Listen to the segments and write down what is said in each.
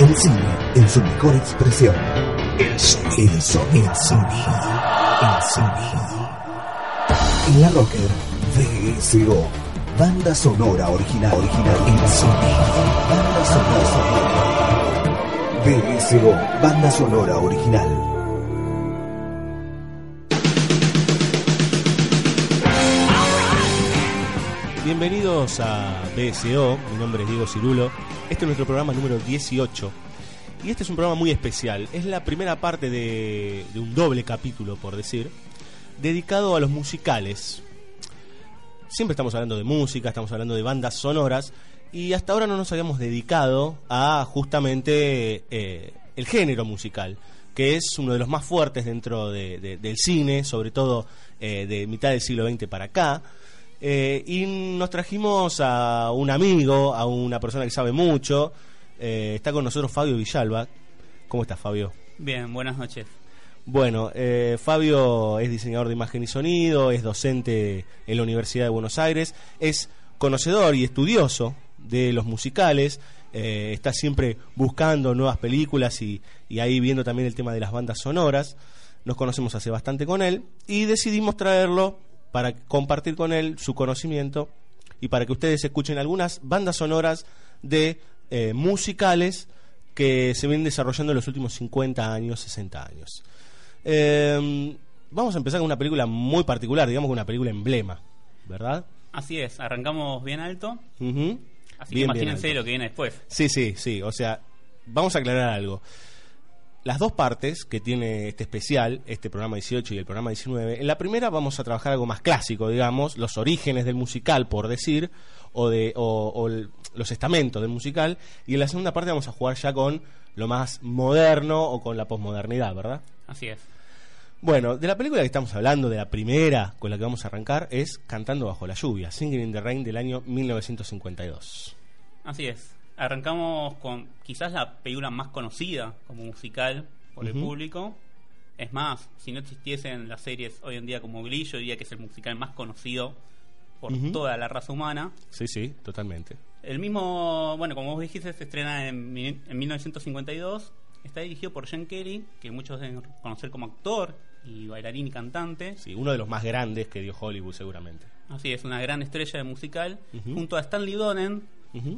El cine en su mejor expresión. El sonido, el sonido, el sonido, el. La Rocker VSO. Banda sonora original, original. El. Banda sonora. VSO. Banda sonora original. Bienvenidos a BSO, mi nombre es Diego Cirulo. Este es nuestro programa número 18. Y este es un programa muy especial. Es la primera parte de, un doble capítulo, por decir, dedicado a los musicales. Siempre estamos hablando de música, estamos hablando de bandas sonoras, y hasta ahora no nos habíamos dedicado a justamente eh, el género musical, que es uno de los más fuertes dentro de- de- del cine, sobre todo eh, de mitad del siglo XX para acá. Eh, y nos trajimos a un amigo, a una persona que sabe mucho. Eh, está con nosotros Fabio Villalba. ¿Cómo estás, Fabio? Bien, buenas noches. Bueno, eh, Fabio es diseñador de imagen y sonido, es docente en la Universidad de Buenos Aires, es conocedor y estudioso de los musicales, eh, está siempre buscando nuevas películas y, y ahí viendo también el tema de las bandas sonoras. Nos conocemos hace bastante con él y decidimos traerlo para compartir con él su conocimiento y para que ustedes escuchen algunas bandas sonoras de eh, musicales que se vienen desarrollando en los últimos 50 años, 60 años. Eh, vamos a empezar con una película muy particular, digamos que una película emblema, ¿verdad? Así es, arrancamos bien alto, así Bien, que imagínense lo que viene después. Sí, sí, sí. O sea, vamos a aclarar algo. Las dos partes que tiene este especial, este programa 18 y el programa 19, en la primera vamos a trabajar algo más clásico, digamos, los orígenes del musical, por decir, o, de, o, o el- los estamentos del musical, y en la segunda parte vamos a jugar ya con lo más moderno o con la posmodernidad, ¿verdad? Así es. Bueno, de la película que estamos hablando, de la primera con la que vamos a arrancar, es Cantando bajo la lluvia, Singing in the Rain del año 1952. Así es. Arrancamos con quizás la película más conocida como musical por el público. Es más, si no existiesen las series hoy en día como Glee, yo diría que es el musical más conocido por toda la raza humana. Sí, sí, totalmente. El mismo, bueno, como vos dijiste, se estrena en, en 1952. Está dirigido por Jen Kelly, que muchos deben conocer como actor y bailarín y cantante. Sí, uno de los más grandes que dio Hollywood seguramente. Así es, una gran estrella de musical, junto a Stanley Donen,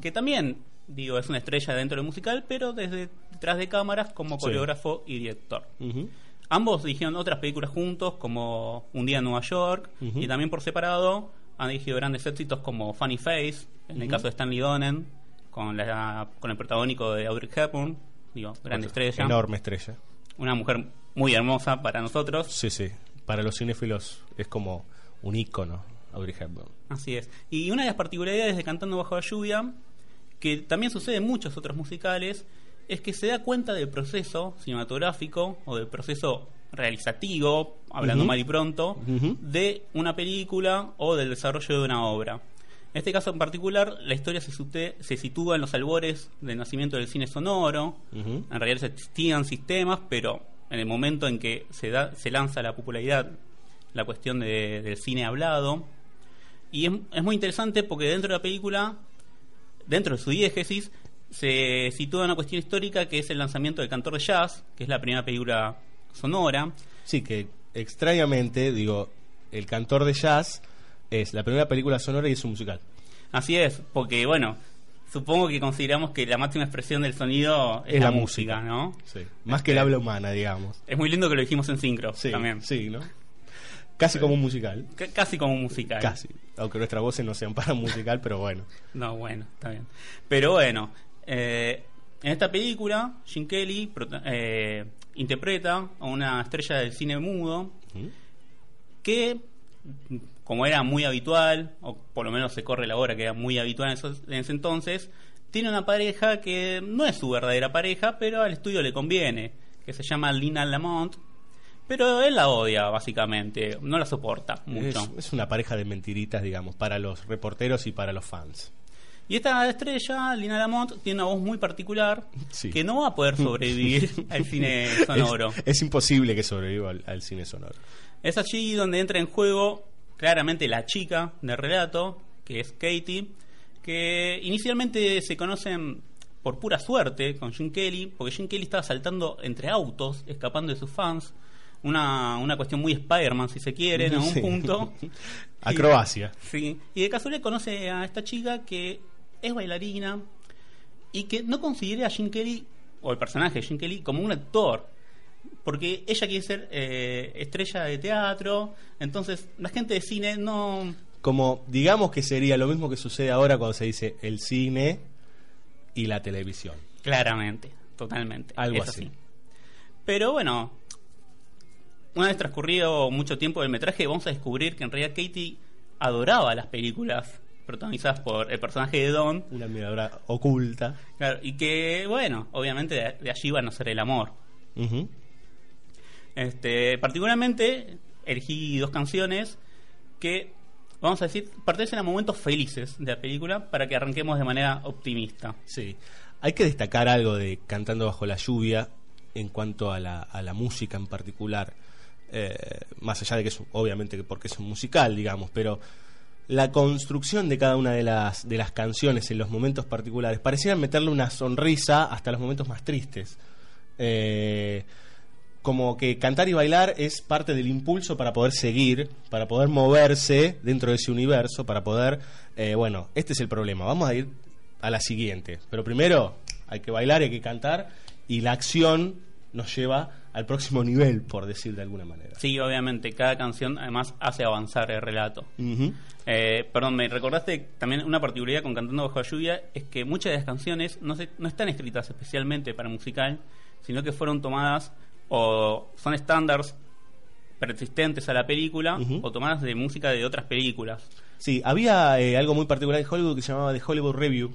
que también, digo, es una estrella dentro del musical, pero desde detrás de cámaras como Sí. coreógrafo y director. Ambos dirigieron otras películas juntos, como Un día en Nueva York, y también por separado han dirigido grandes éxitos como Funny Face, en el caso de Stanley Donen, con, la, con el protagónico de Audrey Hepburn, digo, gran Otra estrella, Enorme estrella. una mujer muy hermosa para nosotros. Sí, sí. Para los cinéfilos es como un ícono, Audrey Hepburn. Así es. Y una de las particularidades de Cantando bajo la lluvia, que también sucede en muchos otros musicales, es que se da cuenta del proceso cinematográfico o del proceso realizativo, hablando mal y pronto, de una película o del desarrollo de una obra. En este caso en particular, la historia se, sute- se sitúa en los albores del nacimiento del cine sonoro. En realidad existían sistemas, pero en el momento en que se, da, se lanza la popularidad, la cuestión de- del cine hablado, y es, es muy interesante porque dentro de la película, dentro de su diégesis, se sitúa una cuestión histórica que es el lanzamiento del Cantor de Jazz, que es la primera película sonora. Sí, que extrañamente, digo, El cantor de jazz es la primera película sonora y es un musical. Así es, porque bueno, supongo que consideramos que la máxima expresión del sonido es, Es la, música, música. ¿no? Sí. Más que el habla humana, digamos. Es muy lindo que lo dijimos en sincro Sí, también. sí, ¿no? Casi como un musical. C- casi como un musical. Casi. Aunque nuestras voces no sean para un musical, pero bueno. No, bueno, está bien. Pero bueno, eh, en esta película, Jim Kelly eh, interpreta a una estrella del cine mudo que, como era muy habitual, o por lo menos se corre la hora que era muy habitual en, esos- en ese entonces, tiene una pareja que no es su verdadera pareja, pero al estudio le conviene, que se llama Lina Lamont. Pero él la odia, básicamente, no la soporta mucho. Es, es una pareja de mentiritas, digamos, para los reporteros y para los fans. Y esta estrella, Lina Lamont, tiene una voz muy particular Sí. que no va a poder sobrevivir al cine sonoro. Es, es imposible que sobreviva al, al cine sonoro. Es allí donde entra en juego claramente la chica del relato, que es Katie, que inicialmente se conocen por pura suerte con Jim Kelly, porque Jim Kelly estaba saltando entre autos, escapando de sus fans. Una, una cuestión muy Spider-Man, si se quiere, en algún Sí. punto. Acrobacia. Sí, y de casualidad conoce a esta chica que es bailarina y que no considera a Jim Kelly, o el personaje de Jim Kelly, como un actor. Porque ella quiere ser eh, estrella de teatro, entonces la gente de cine no... Como digamos que sería lo mismo que sucede ahora cuando se dice el cine y la televisión. Claramente, totalmente. Algo así. Pero bueno, una vez transcurrido mucho tiempo del metraje, vamos a descubrir que en realidad Katie adoraba las películas protagonizadas por el personaje de Don. Una miradora oculta. Claro, y que, bueno, obviamente de, allí va a nacer el amor. Este, particularmente, elegí dos canciones que, vamos a decir, pertenecen a momentos felices de la película para que arranquemos de manera optimista. Sí. Hay que destacar algo de Cantando bajo la lluvia en cuanto a la, a la música en particular. Eh, más allá de que es obviamente que porque es un musical, digamos, pero la construcción de cada una de las, de las canciones en los momentos particulares parecían meterle una sonrisa hasta los momentos más tristes. Eh, como que cantar y bailar es parte del impulso para poder seguir, para poder moverse dentro de ese universo, para poder, eh, bueno, este es el problema, vamos a ir a la siguiente, pero primero hay que bailar, hay que cantar y la acción nos lleva al próximo nivel, por decir de alguna manera. Sí, obviamente, cada canción además hace avanzar el relato. Ujú. Eh, perdón, me recordaste también una particularidad con Cantando Bajo la Lluvia, es que muchas de las canciones no, se- no están escritas especialmente para musical, sino que fueron tomadas o son estándares persistentes a la película Ujú. o tomadas de música de otras películas. Sí, había eh, algo muy particular en Hollywood que se llamaba The Hollywood Review,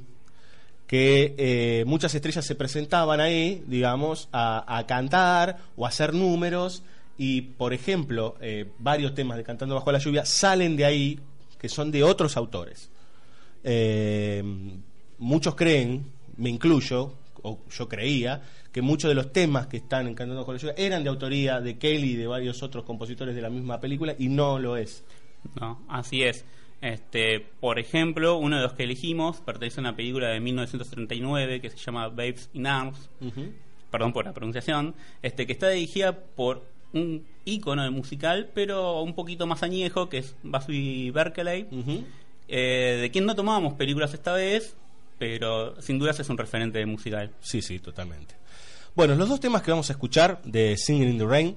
que eh, muchas estrellas se presentaban ahí, digamos, a, cantar o hacer números y, por ejemplo, eh, varios temas de Cantando bajo la lluvia salen de ahí, que son de otros autores. Eh, muchos creen, me incluyo, o yo creía, que muchos de los temas que están en Cantando bajo la lluvia eran de autoría de Kelly y de varios otros compositores de la misma película y no lo es. ¿no? Así es. Este, por ejemplo, uno de los que elegimos pertenece a una película de 1939 que se llama Babes in Arms, Ujú. perdón por la pronunciación, este, que está dirigida por un ícono del musical, pero un poquito más añejo, que es Busby Berkeley, Ujú. eh, de quien no tomábamos películas esta vez, pero sin dudas es un referente de musical. Sí, sí, totalmente. Bueno, los dos temas que vamos a escuchar de Singing in the Rain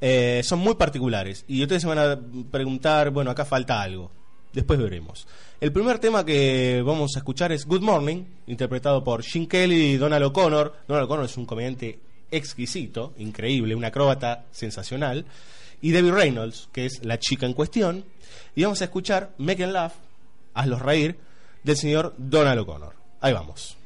eh, son muy particulares y ustedes se van a preguntar, bueno, acá falta algo. Después veremos. El primer tema que vamos a escuchar es Good Morning, interpretado por Gene Kelly y Donald O'Connor. Donald O'Connor es un comediante exquisito, increíble, un acróbata sensacional. Y Debbie Reynolds, que es la chica en cuestión. Y vamos a escuchar Make 'em Laugh, Hazlos Reír, del señor Donald O'Connor. Ahí vamos.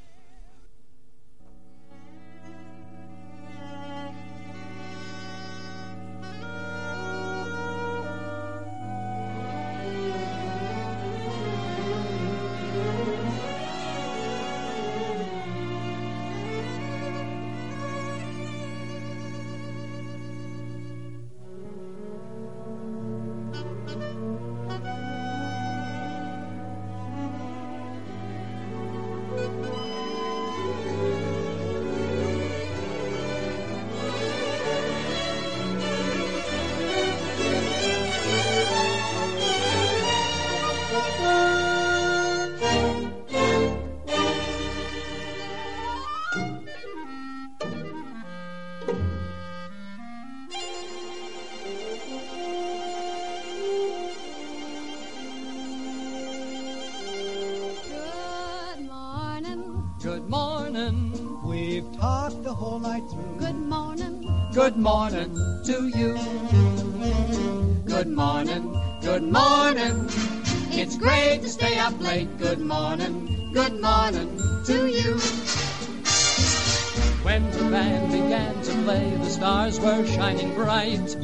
We've talked the whole night through. Good morning. Good morning to you. Good morning. Good morning. It's great to stay up late. Good morning, good morning to you. When the band began to play, the stars were shining bright.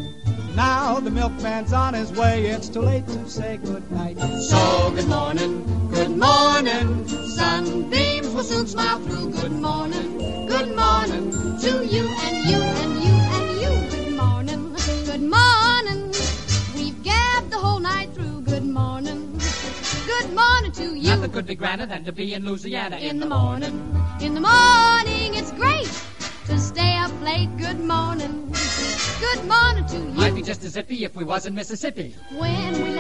Now the milkman's on his way. It's too late to say good night. So good morning, good morning. Sunbeams will soon smile through. Good morning, good morning to you and you and you and you. Good morning, good morning. We've gabbed the whole night through. Good morning, good morning to you. Nothing could be grander than to be in Louisiana In the morning, in the morning, it's great to stay up late. Good morning, good morning to you. Might be just as iffy if we was in Mississippi. When we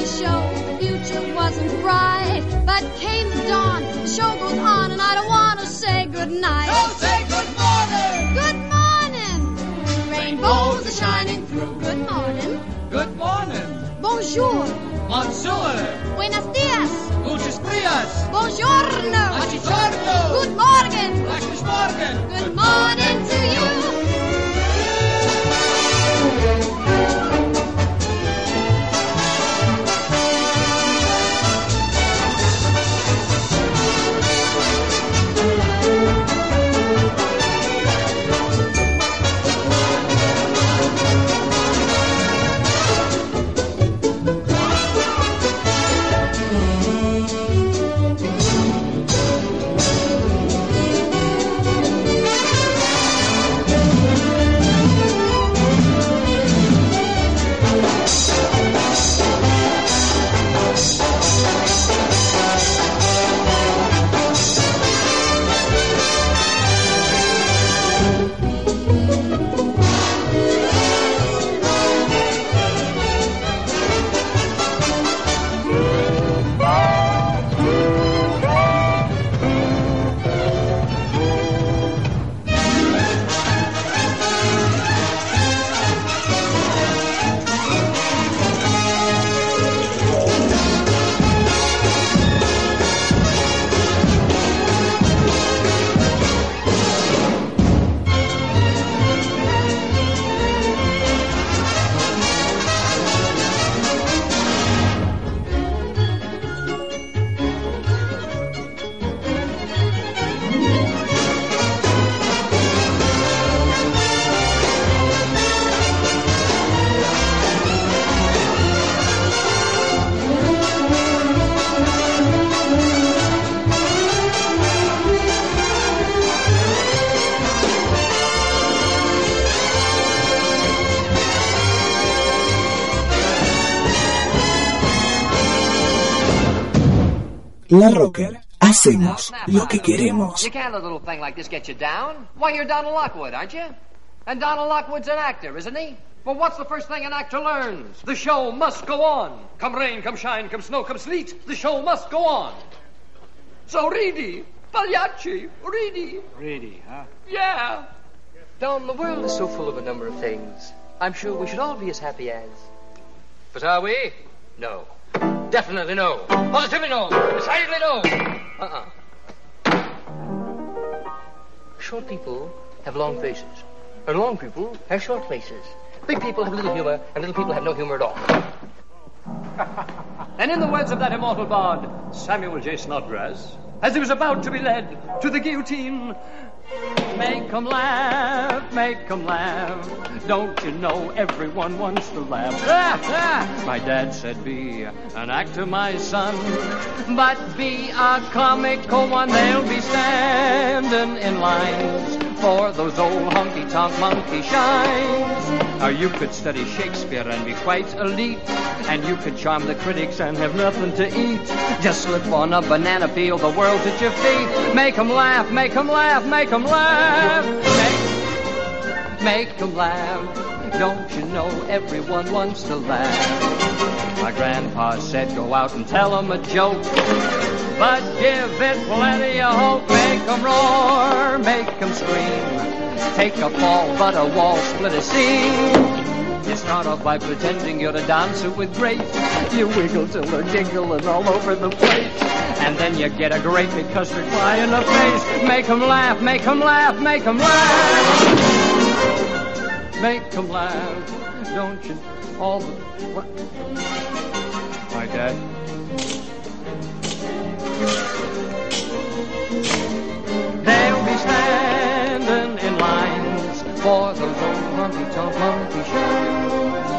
the show, the future wasn't bright. But came the dawn, the show goes on, and I don't want to say goodnight. Oh, say good morning. Good morning! Rainbows are shining through. Good morning. Good morning. Bonjour. Monsieur. Buenos dias. Muchos días. Buongiorno. Buongiorno. Good morning. Good morning to La Rocker, hacemos lo que queremos. You can't let a little thing like this get you down. Why, you're Donald Lockwood, aren't you? And Donald Lockwood's an actor, isn't he? Well, what's the first thing an actor learns? The show must go on. Come rain, come shine, come snow, come sleet, the show must go on. So, Reedy, Pagliacci, Reedy. Reedy, huh? Yeah. Dom, the world is so full of a number of things. I'm sure we should all be as happy as. But are we? No. Definitely no. Positively no. Decidedly no. Uh-uh. Short people have long faces. And long people have short faces. Big people have little humor, and little people have no humor at all. and in the words of that immortal bard, Samuel J. Snodgrass, as he was about to be led to the guillotine, Make 'em laugh, make 'em laugh. Don't you know everyone wants to laugh? Ah, ah. My dad said, be an actor, my son. But be a comical one. They'll be standing in lines for those old honky-tonk monkey shines. Or you could study Shakespeare and be quite elite. And you could charm the critics and have nothing to eat. Just slip on a banana peel, the world's at your feet. Make 'em laugh, make 'em laugh, make 'em laugh. Make, make 'em laugh. Don't you know everyone wants to laugh? My grandpa said go out and tell 'em a joke. But give it plenty of hope. Make 'em roar, make 'em scream. Take a fall, but a wall split a seam. You start off by pretending you're a dancer with grace. You wiggle till they're giggling all over the place. And then you get a great big custard pie in the face. Make 'em laugh, make 'em laugh, make 'em laugh. Make 'em laugh. Don't you all the... What? My dad. They'll be standing in for those old humpty chomp, humpty shoes.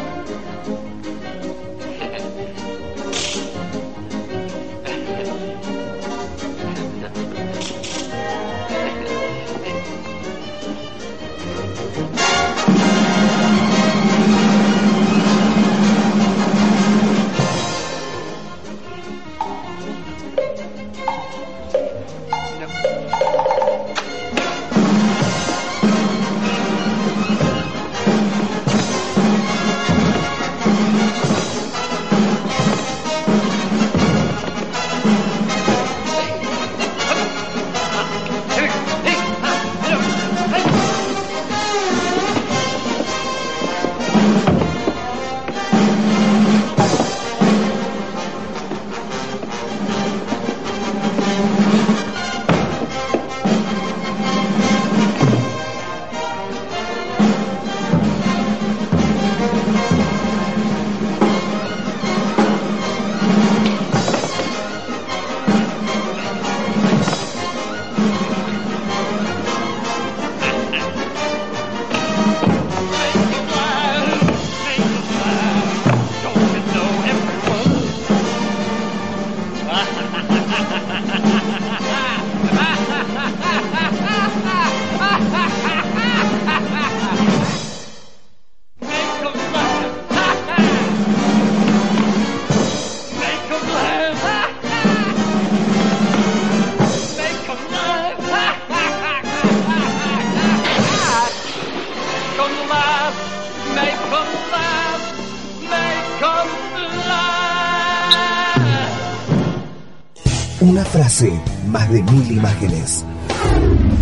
Una frase, más de mil imágenes.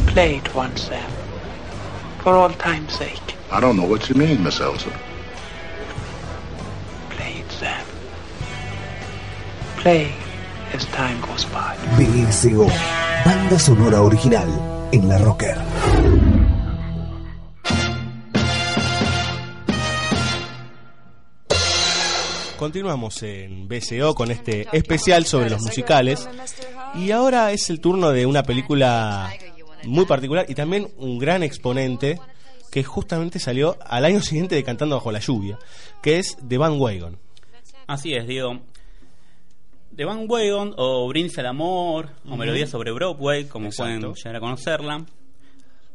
Play it once, Sam. For all time's sake. I don't know what you mean, Miss Elsa. Play it, Sam. Play as time goes by. BSO, banda sonora original en la Rocker. Continuamos en BCO con este especial sobre los musicales. Y ahora es el turno de una película muy particular y también un gran exponente que justamente salió al año siguiente de Cantando Bajo la Lluvia, que es The Van Wagon. Así es, Diego. The Van Wagon, o Brindis al Amor, o Ujú. Melodía sobre Broadway, como Exacto. pueden llegar a conocerla.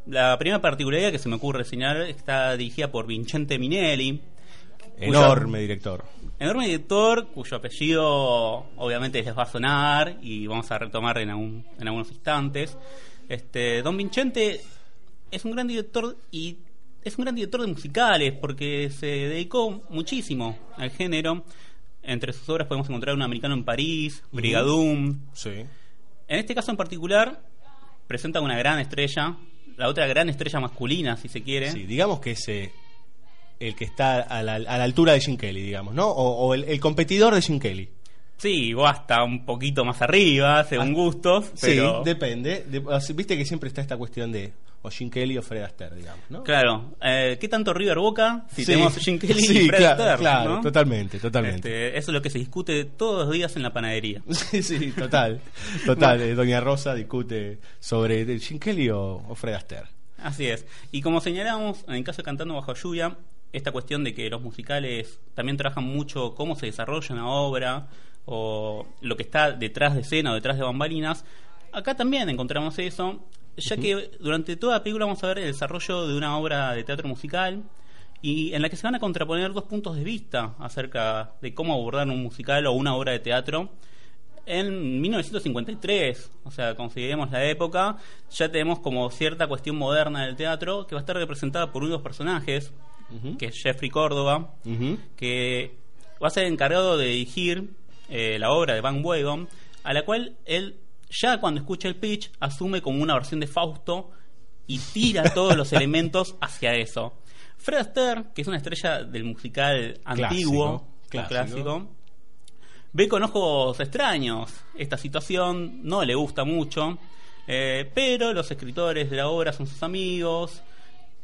La primera particularidad que se me ocurre señalar está dirigida por Vincente Minelli. Enorme director. Enorme director cuyo apellido obviamente les va a sonar y vamos a retomar en, algún- en algunos instantes. Este, Don Vincente es un gran director y es un gran director de musicales porque se dedicó muchísimo al género. Entre sus obras podemos encontrar Un americano en París, Brigadoon. Sí. En este caso en particular presenta una gran estrella, la otra gran estrella masculina si se quiere. Sí, digamos que es eh, el que está a la, a la altura de Jim Kelly, digamos, ¿no? O, o el, el competidor de Jim Kelly. Sí, o hasta un poquito más arriba, según gustos, pero... Sí, depende. De- Viste que siempre está esta cuestión de o Jim Kelly o Fred Astaire, digamos, ¿no? Claro, eh, ¿qué tanto River Boca si Sí. tenemos Jim Kelly Sí, y Fred claro, Astaire, claro, ¿no? totalmente, totalmente. Este, eso es lo que se discute todos los días en la panadería. Sí, sí, total. Total, eh, Doña Rosa discute sobre Jim Kelly o, o Fred Astaire. Así es. Y como señalamos, en el caso de Cantando Bajo Lluvia, esta cuestión de que los musicales también trabajan mucho cómo se desarrolla una obra o lo que está detrás de escena o detrás de bambalinas, acá también encontramos eso, ya que durante toda la película vamos a ver el desarrollo de una obra de teatro musical y en la que se van a contraponer dos puntos de vista acerca de cómo abordar un musical o una obra de teatro. En 1953, o sea, consideremos la época, ya tenemos como cierta cuestión moderna del teatro que va a estar representada por uno de que es Jeffrey Córdoba, que va a ser encargado de dirigir eh, la obra de Van Wagon, a la cual él ya cuando escucha el pitch asume como una versión de Fausto y tira todos los elementos hacia eso. Fred Astaire, que es una estrella del musical antiguo, Clásico, clásico, clásico. ve con ojos extraños esta situación, no le gusta mucho, eh, pero los escritores de la obra son sus amigos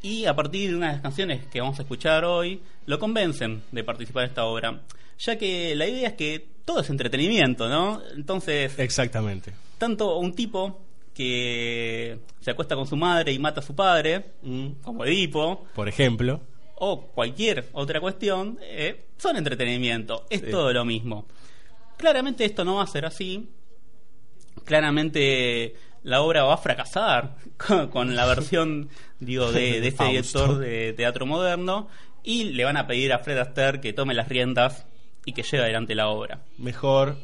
y a partir de unas canciones que vamos a escuchar hoy, lo convencen de participar en esta obra. ya que la idea es que todo es entretenimiento, ¿no? Entonces, Exactamente. tanto un tipo que se acuesta con su madre y mata a su padre, Mm, como Edipo, Por ejemplo. o cualquier otra cuestión, eh, son entretenimiento. Es Sí. todo lo mismo. Claramente esto no va a ser así. Claramente la obra va a fracasar con, con la versión digo, de, de este director de teatro moderno y le van a pedir a Fred Astaire que tome las riendas y que lleve adelante la obra. Mejor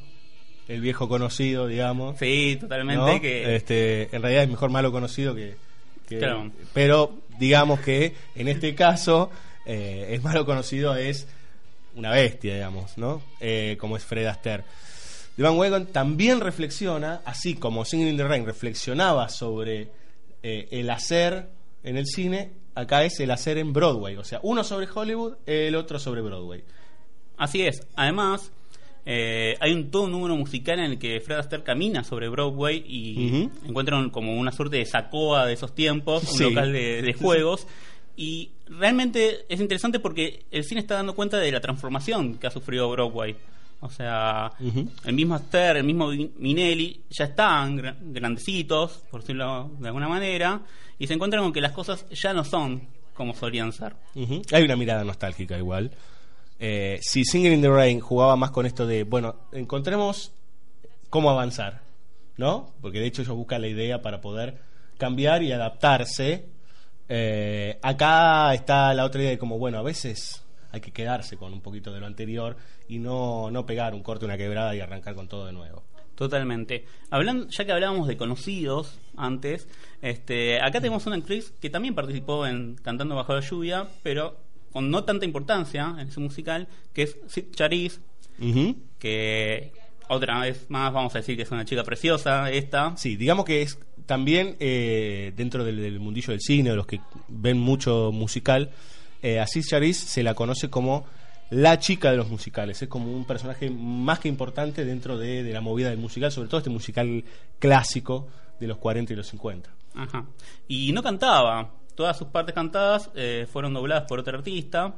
el viejo conocido, digamos. Sí, totalmente. ¿no? Que, Este, en realidad es mejor malo conocido que. que- Claro. Pero digamos que en este caso, eh, el malo conocido es una bestia, digamos, ¿no? Eh, como es Fred Astaire. Van Wagon también reflexiona, así como Singing in the Rain reflexionaba sobre eh, el hacer en el cine, acá es el hacer en Broadway. O sea, uno sobre Hollywood, el otro sobre Broadway. Así es. Además, eh, hay un todo un número musical en el que Fred Astaire camina sobre Broadway y Ujú. encuentran como una suerte de sacoa de esos tiempos, un local de, de juegos. Y realmente es interesante porque el cine está dando cuenta de la transformación que ha sufrido Broadway. O sea, el mismo Astaire, el mismo Minelli, ya están gra- grandecitos, por decirlo de alguna manera, y se encuentran con que las cosas ya no son como solían ser. Hay una mirada nostálgica igual. Eh, si Singing in the Rain jugaba más con esto de, bueno, encontremos cómo avanzar, ¿no? Porque de hecho ellos buscan la idea para poder cambiar y adaptarse. Eh, acá está la otra idea de como, bueno, a veces hay que quedarse con un poquito de lo anterior y no, no pegar un corte, una quebrada y arrancar con todo de nuevo. Totalmente. Hablando, ya que hablábamos de conocidos antes, este, acá tenemos una actriz que también participó en Cantando bajo la lluvia, pero con no tanta importancia en ese musical, que es Sid Charisse, Ujú. que otra vez más vamos a decir que es una chica preciosa, esta. Sí, digamos que es también eh, dentro del, del mundillo del cine, o los que ven mucho musical, eh, a Sid Charisse se la conoce como la chica de los musicales. Es como un personaje más que importante dentro de, de la movida del musical, sobre todo este musical clásico de los 40 y los 50. Ajá. Y no cantaba. Todas sus partes cantadas eh, fueron dobladas por otro artista.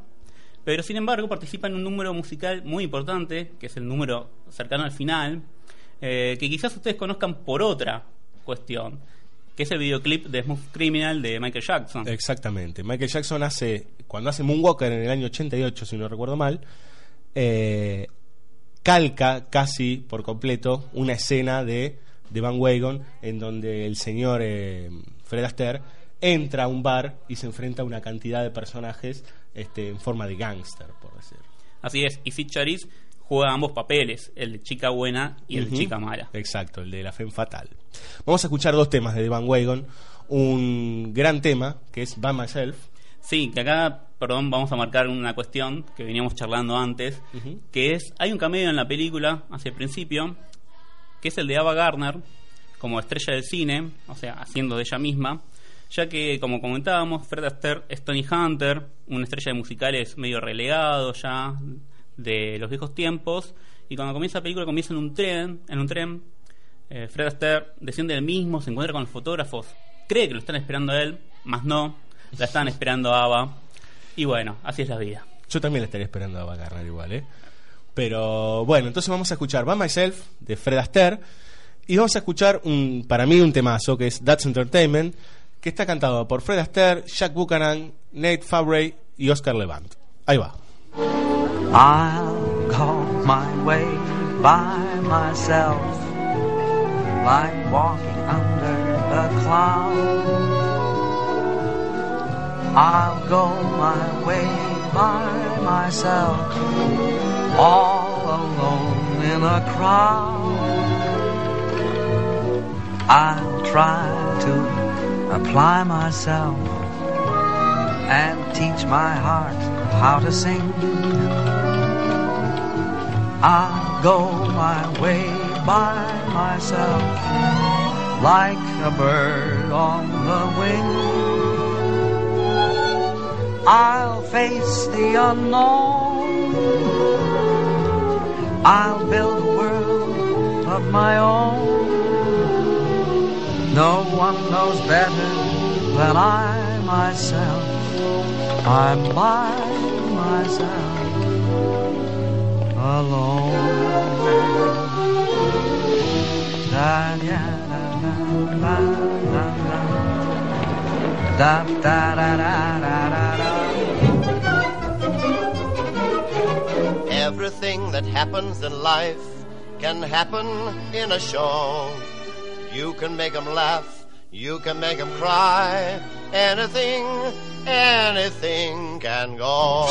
Pero sin embargo participa en un número musical muy importante, que es el número cercano al final, eh, que quizás ustedes conozcan por otra cuestión, que es el videoclip de Smooth Criminal de Michael Jackson. Exactamente. Michael Jackson hace, cuando hace Moonwalker en el año 88, si no recuerdo mal, eh, calca casi por completo una escena de, de Van Wagon en donde el señor eh, Fred Astaire entra a un bar y se enfrenta a una cantidad de personajes este, en forma de gángster, por decir. Así es, y Sid Charisse juega ambos papeles, el de chica buena y el de chica mala. Exacto, el de la Femme Fatal. Vamos a escuchar dos temas de The Van Wagon. Un gran tema que es By Myself. Sí, que acá, perdón, vamos a marcar una cuestión que veníamos charlando antes, que es, hay un cameo en la película, hacia el principio, que es el de Ava Gardner, como estrella del cine, o sea, haciendo de ella misma, ya que, como comentábamos, Fred Astaire es Tony Hunter, una estrella de musicales medio relegado ya de los viejos tiempos, y cuando comienza la película comienza en un tren, en un tren, eh, Fred Astaire desciende del mismo, se encuentra con los fotógrafos, cree que lo están esperando a él, más no, la están esperando a Ava, y bueno, así es la vida. Yo también la estaría esperando a Ava Gardner igual, ¿eh? Pero bueno, entonces vamos a escuchar By Myself de Fred Astaire y vamos a escuchar un, para mí un temazo que es That's Entertainment, que está cantado por Fred Astaire, Jack Buchanan, Nate Fabre y Oscar Levant. Ahí va. I'll go my way by myself, like walking under a cloud. I'll go my way by myself, all alone in a crowd. I'll try to apply myself and teach my heart how to sing. I'll go my way by myself, like a bird on the wing. I'll face the unknown. I'll build a world of my own. No one knows better than I myself. I'm by myself. Alone. Da da da da da da da da da. Everything that happens in life can happen in a show. You can make 'em laugh, you can make 'em cry. Anything, anything can go.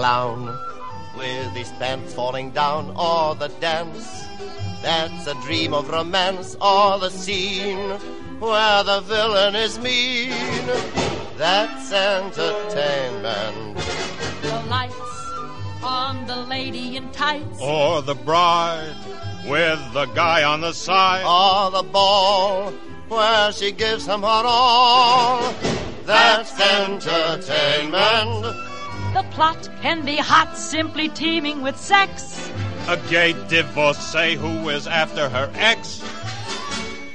The clown with his pants falling down, or the dance that's a dream of romance, or the scene where the villain is mean. That's entertainment. The lights on the lady in tights. Or the bride with the guy on the side. Or the ball where she gives him her all. That's entertainment. The plot can be hot, simply teeming with sex. A gay divorcee who is after her ex.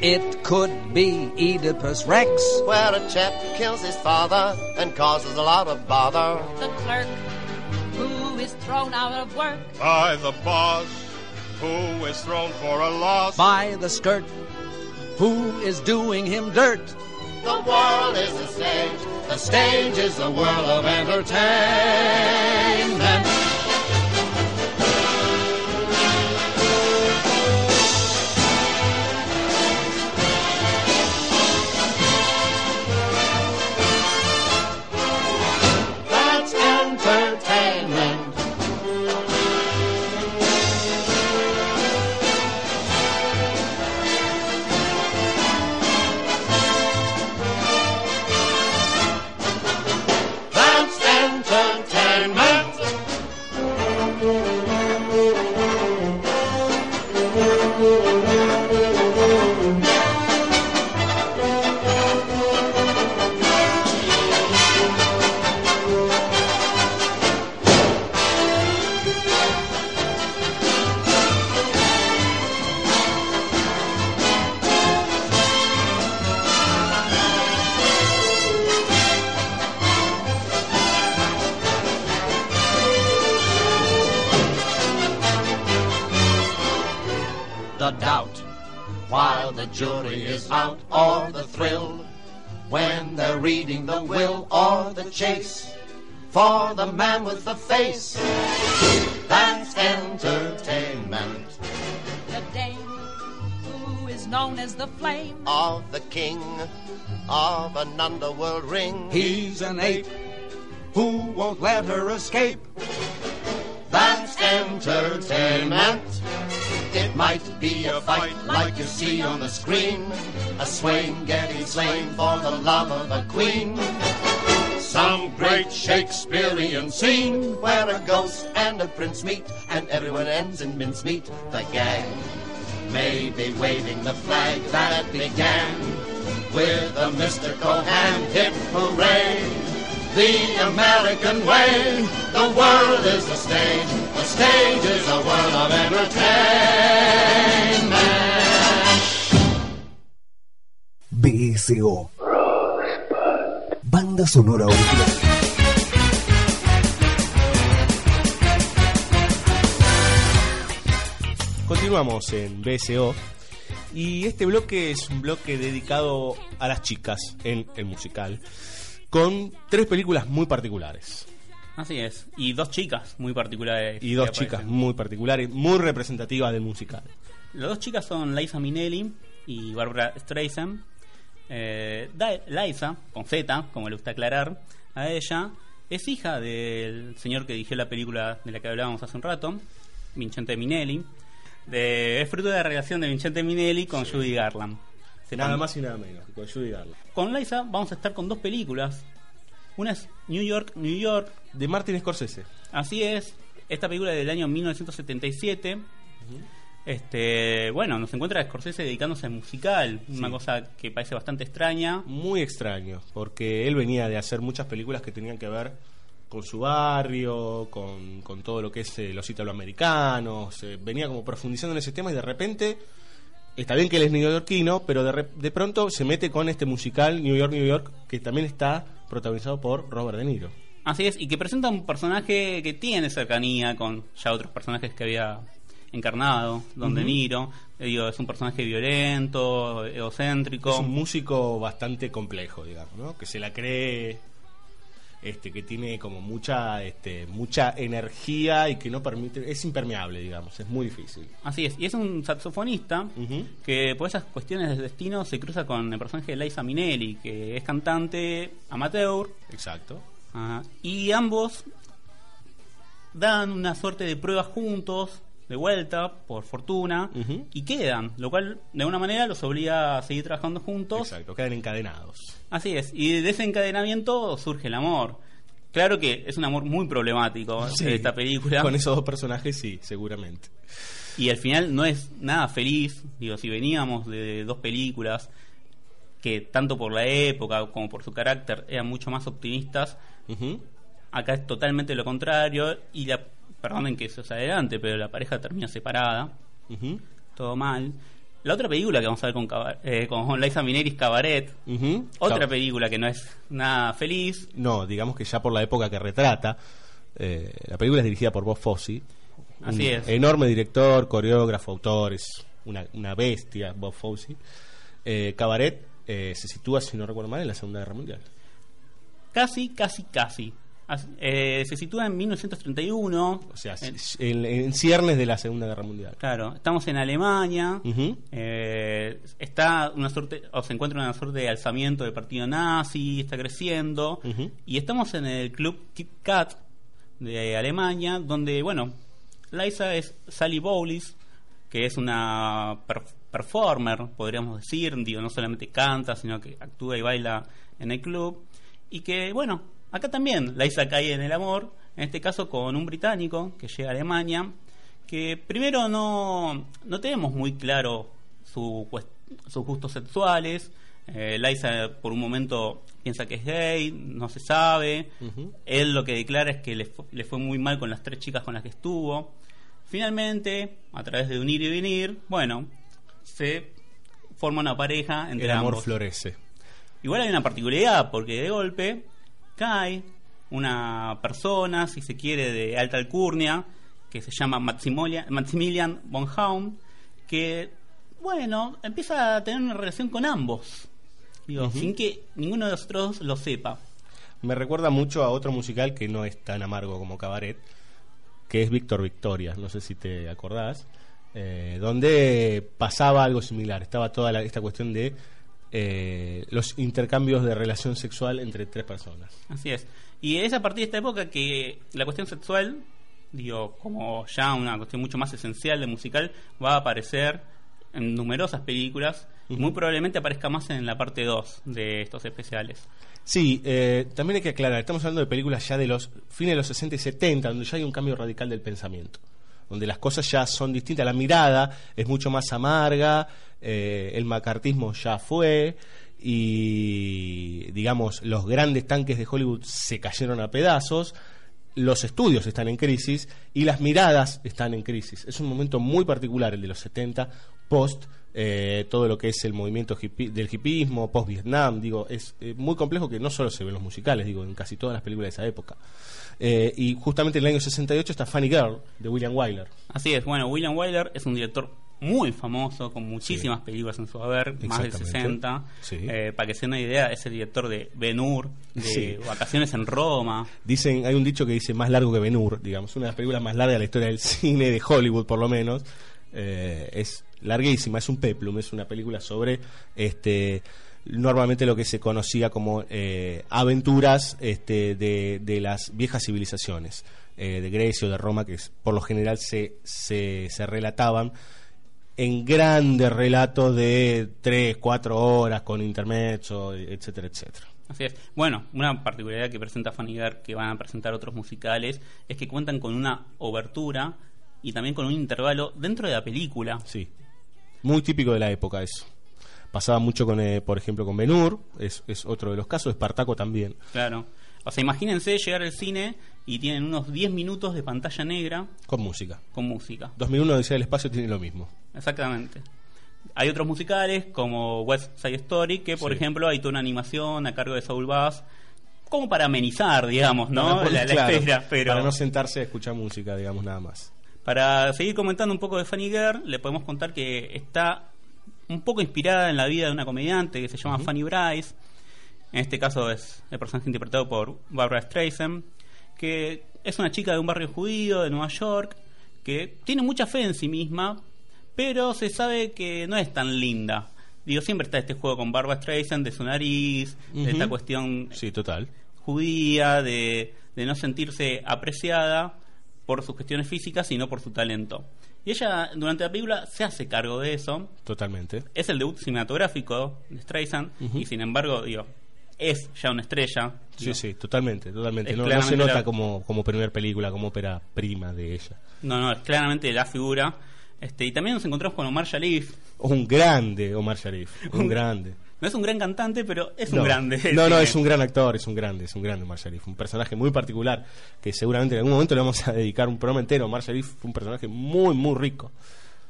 It could be Oedipus Rex. Where a chap kills his father and causes a lot of bother. The clerk who is thrown out of work. By the boss who is thrown for a loss. By the skirt who is doing him dirt. The world is the stage. The stage is the world of entertainment. Escape. That's entertainment. It might be a fight like you see on the screen. A swain getting slain for the love of a queen. Some great Shakespearean scene where a ghost and a prince meet and everyone ends in mincemeat. The gang may be waving the flag that began with a mystical hand hip hooray. The American way, the world is the stage, the stage is a world of entertainment. BSO. Banda sonora original. Continuamos en BSO y este bloque es un bloque dedicado a las chicas en el musical con tres películas muy particulares. Así es. Y dos chicas muy particulares. Y dos chicas aparecen. muy particulares, muy representativas del musical. Las dos chicas son Liza Minnelli y Barbara Streisand. Eh, Liza, con Z, como le gusta aclarar a ella, es hija del señor que dirigió la película de la que hablábamos hace un rato, Vincente Minnelli. De, es fruto de la relación de Vincente Minnelli con Judy Garland. Nada más y nada menos, con Judy Garland. Con Liza vamos a estar con dos películas. Una es New York, New York. De Martin Scorsese. Así es. Esta película es del año 1977. Este, bueno, nos encuentra Scorsese dedicándose al musical, una cosa que parece bastante extraña. Muy extraño, porque él venía de hacer muchas películas que tenían que ver con su barrio, con, con todo lo que es eh, los italoamericanos, eh, venía como profundizando en ese tema y de repente, está bien que él es neoyorquino, pero de, de pronto se mete con este musical New York, New York, que también está protagonizado por Robert De Niro. Así es, y que presenta un personaje que tiene cercanía con ya otros personajes que había encarnado, Don De. Niro. Eh, digo, es un personaje violento, egocéntrico. Es un músico bastante complejo, digamos, ¿no? Que se la cree, este, que tiene como mucha, este, mucha energía y que no permite, es impermeable, digamos, es muy difícil. Así es, y es un saxofonista que por esas cuestiones del destino se cruza con el personaje de Liza Minnelli, que es cantante amateur. Exacto. Ajá. Y ambos dan una suerte de pruebas juntos, de vuelta, por fortuna, y quedan, lo cual de alguna manera los obliga a seguir trabajando juntos. Exacto, quedan encadenados. Así es, y de ese encadenamiento surge el amor. Claro que es un amor muy problemático Sí, de esta película. Con esos dos personajes, sí, seguramente. Y al final no es nada feliz. Digo, si veníamos de dos películas que tanto por la época como por su carácter eran mucho más optimistas, acá es totalmente lo contrario. Y la, perdonen que eso es adelante, pero la pareja termina separada. Todo mal. La otra película que vamos a ver con, eh, con Liza Minnelli es Cabaret. Otra Cab- película que no es nada feliz. No, digamos que ya por la época que retrata, eh, la película es dirigida por Bob Fosse. Así es. Enorme director, coreógrafo, autor, es una, una bestia, Bob Fosse. Eh, Cabaret eh, se sitúa, si no recuerdo mal, en la Segunda Guerra Mundial. Casi, casi, casi. Eh, se sitúa en 1931. O sea, en, en ciernes de la Segunda Guerra Mundial. Claro, estamos en Alemania. eh, está una suerte, o se encuentra una suerte de alzamiento del partido nazi, está creciendo. Y estamos en el club Kit Kat de Alemania, donde, bueno, Liza es Sally Bowles, que es una per- performer, podríamos decir. Digo, no solamente canta, sino que actúa y baila en el club. Y que, bueno, acá también Liza cae en el amor, en este caso con un británico que llega a Alemania, que primero no, no tenemos muy claro su, sus gustos sexuales. Eh, Liza por un momento piensa que es gay, no se sabe. Él lo que declara es que le, le fue muy mal con las tres chicas con las que estuvo. Finalmente, a través de unir y venir, bueno, se forma una pareja entre El amor ambos. florece. Igual hay una particularidad, porque de golpe cae una persona, si se quiere, de alta alcurnia, que se llama Maximilian, Maximilian von Haum, que, bueno, empieza a tener una relación con ambos. Digo, sin que ninguno de los otros lo sepa. Me recuerda mucho a otro musical que no es tan amargo como Cabaret, que es Víctor Victoria, no sé si te acordás, eh, donde pasaba algo similar, estaba toda la- esta cuestión de eh, los intercambios de relación sexual entre tres personas. Así es. Y es a partir de esta época que la cuestión sexual, digo, como ya una cuestión mucho más esencial de musical, va a aparecer en numerosas películas y muy probablemente aparezca más en la parte 2 de estos especiales. Sí, eh, también hay que aclarar, estamos hablando de películas ya de los fines de los 60 y 70, donde ya hay un cambio radical del pensamiento, donde las cosas ya son distintas, la mirada es mucho más amarga, eh, el macartismo ya fue y digamos los grandes tanques de Hollywood se cayeron a pedazos, los estudios están en crisis y las miradas están en crisis. Es un momento muy particular el de los 70, post eh, todo lo que es el movimiento hippie- del hipismo, post Vietnam, digo, es eh, muy complejo que no solo se ve en los musicales, digo, en casi todas las películas de esa época. Y justamente en el año 68 está Funny Girl de William Wyler. Así es, bueno, William Wyler es un director muy famoso, con muchísimas películas en su haber, más de Exactamente. 60. Sí. Eh, para que se den una idea, es el director de Ben Hur, de Sí. Vacaciones en Roma. Dicen, hay un dicho que dice más largo que Ben Hur, digamos, una de las películas más largas de la historia del cine, de Hollywood por lo menos. Eh, es larguísima, es un peplum, es una película sobre este normalmente lo que se conocía como eh, aventuras este, de, de las viejas civilizaciones, eh, de Grecia o de Roma, que es- por lo general se, se, se relataban en grandes relatos de 3, 4 horas con intermezzo, etcétera, etcétera. Así es. Bueno, una particularidad que presenta Fanigar, que van a presentar otros musicales, es que cuentan con una obertura y también con un intervalo dentro de la película. Sí. Muy típico de la época eso. Pasaba mucho con, eh, por ejemplo, con Benur, es, es otro de los casos, Espartaco también. Claro. O sea, imagínense llegar al cine y tienen unos 10 minutos de pantalla negra Con música. con música. 2001 Odisea del Espacio tiene lo mismo. Exactamente. Hay otros musicales como West Side Story, que por Sí. ejemplo hay toda una animación a cargo de Saul Bass, como para amenizar, digamos, ¿no? Para- la, la claro, espera, pero Para no sentarse a escuchar música, digamos, nada más. Para seguir comentando un poco de Funny Girl, le podemos contar que está un poco inspirada en la vida de una comediante que se llama Fanny Bryce. En este caso es el personaje interpretado por Barbara Streisand, que es una chica de un barrio judío de Nueva York que tiene mucha fe en sí misma, pero se sabe que no es tan linda. Digo, siempre está este juego con Barbara Streisand de su nariz, de esta cuestión Sí, total. judía, de, de no sentirse apreciada por sus cuestiones físicas, sino por su talento. Y ella, durante la película, se hace cargo de eso. Totalmente. Es el debut cinematográfico de Streisand, y sin embargo, digo, es ya una estrella. Sí, Digo, sí, totalmente, totalmente. No, no se nota la- como, como primer película, como ópera prima de ella. No, no, es claramente la figura. Este, y también nos encontramos con Omar Sharif. Un grande Omar Sharif, un grande. No es un gran cantante, pero es un grande. No, no, es un gran actor, es un grande, es un grande Omar Sharif. Un personaje muy particular que seguramente en algún momento le vamos a dedicar un programa entero. Omar Sharif fue un personaje muy, muy rico.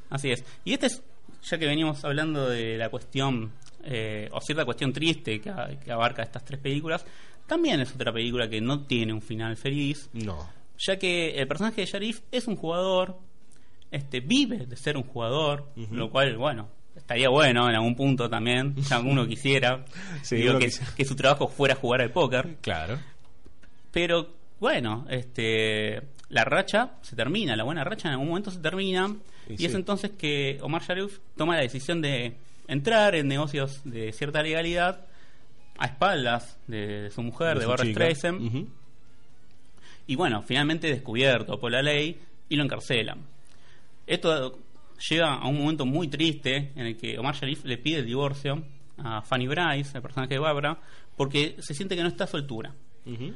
Así es. Y este es, ya que venimos hablando de la cuestión, eh, o cierta cuestión triste que, que abarca estas tres películas, también es otra película que no tiene un final feliz. No. Ya que el personaje de Sharif es un jugador, este vive de ser un jugador, lo cual, bueno, estaría bueno en algún punto también, ya uno quisiera, Sí, digo, que, su trabajo fuera jugar al póker. Claro. Pero bueno, este la racha se termina, la buena racha en algún momento se termina Y y, sí. es entonces que Omar Sharif toma la decisión de entrar en negocios de cierta legalidad a espaldas de su mujer, de, su Barbara. Streisand, y bueno, finalmente descubierto por la ley y lo encarcelan. Esto llega a un momento muy triste en el que Omar Sharif le pide el divorcio a Fanny Bryce, el personaje de Barbara, porque se siente que no está a su altura. Ujú.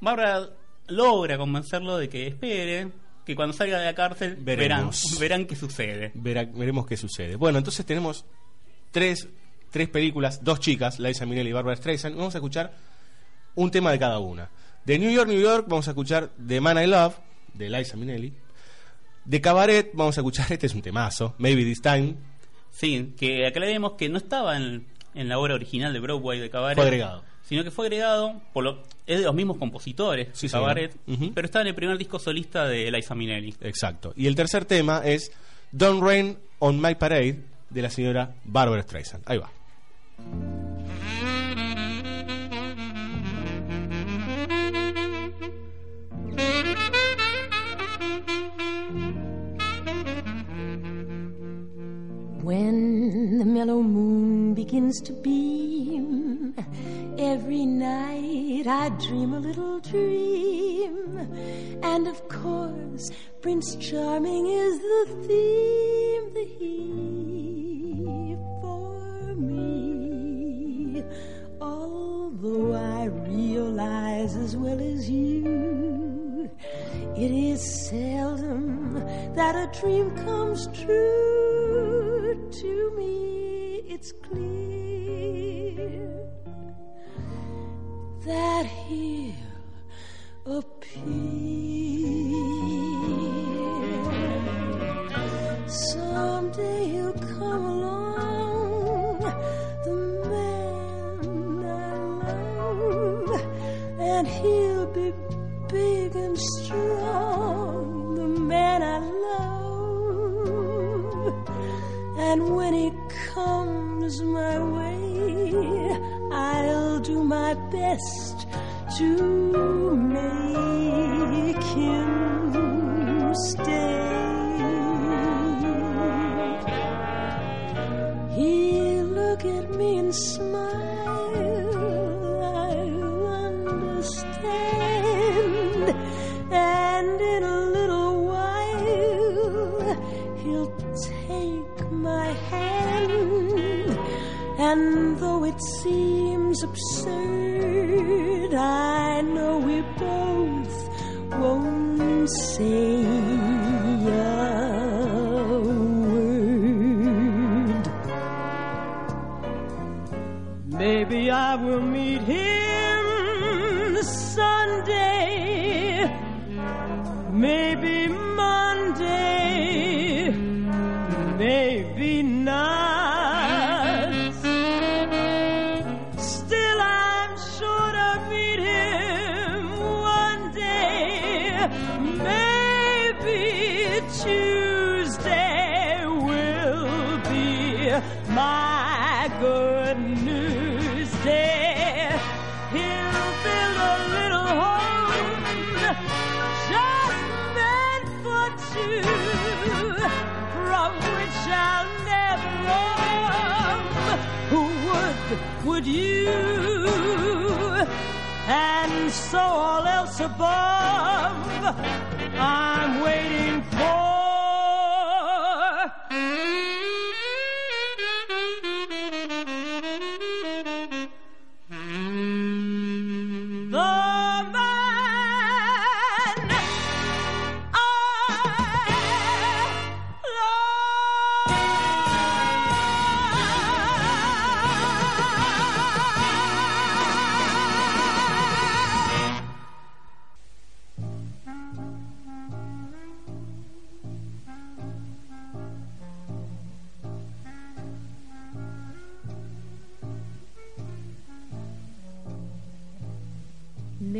Barbara logra convencerlo de que espere, que cuando salga de la cárcel verán, verán qué sucede. Verá- veremos qué sucede. Bueno, entonces tenemos tres, tres películas, dos chicas, Liza Minnelli y Barbara Streisand. Vamos a escuchar un tema de cada una. De New York, New York, vamos a escuchar The Man I Love, de Liza Minnelli. De Cabaret, vamos a escuchar, este es un temazo, Maybe This Time. Sí, que aclaremos que no estaba en, en la obra original de Broadway de Cabaret. Fue agregado. Sino que fue agregado, por lo, es de los mismos compositores, Sí, Cabaret, pero está en el primer disco solista de Liza Minnelli. Exacto. Y el tercer tema es Don't Rain on My Parade, de la señora Barbara Streisand. Ahí va. When the mellow moon begins to beam, every night I dream a little dream. And of course, Prince Charming is the theme, the he for me. Although I realize as well as you, it is seldom that a dream comes true. To me, it's clear that he'll appear. Someday he'll come along, the man I love, and he'll be big and strong, best to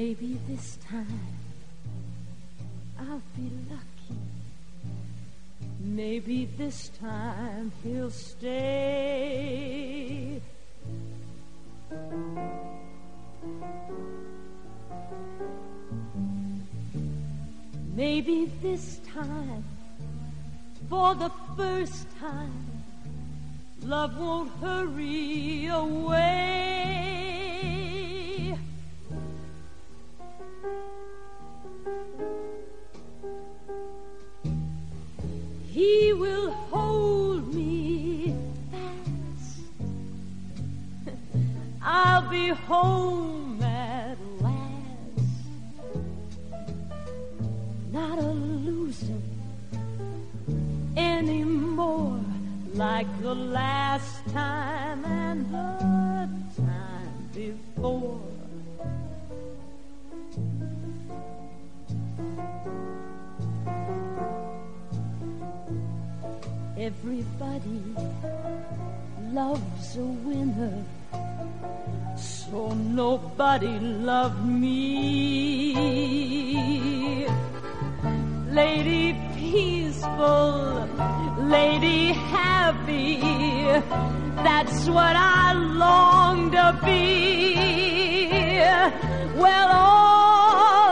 Maybe this time I'll be lucky. Maybe this time he'll stay. Maybe this time, for the first time, love won't hurry away. Be home at last. Not a loser anymore like the last time and the time before. Everybody loves a winner, so nobody loved me. Lady peaceful, lady happy, that's what I long to be. Well, all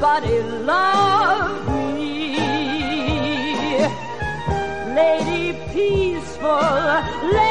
nobody loves me. Lady peaceful, lady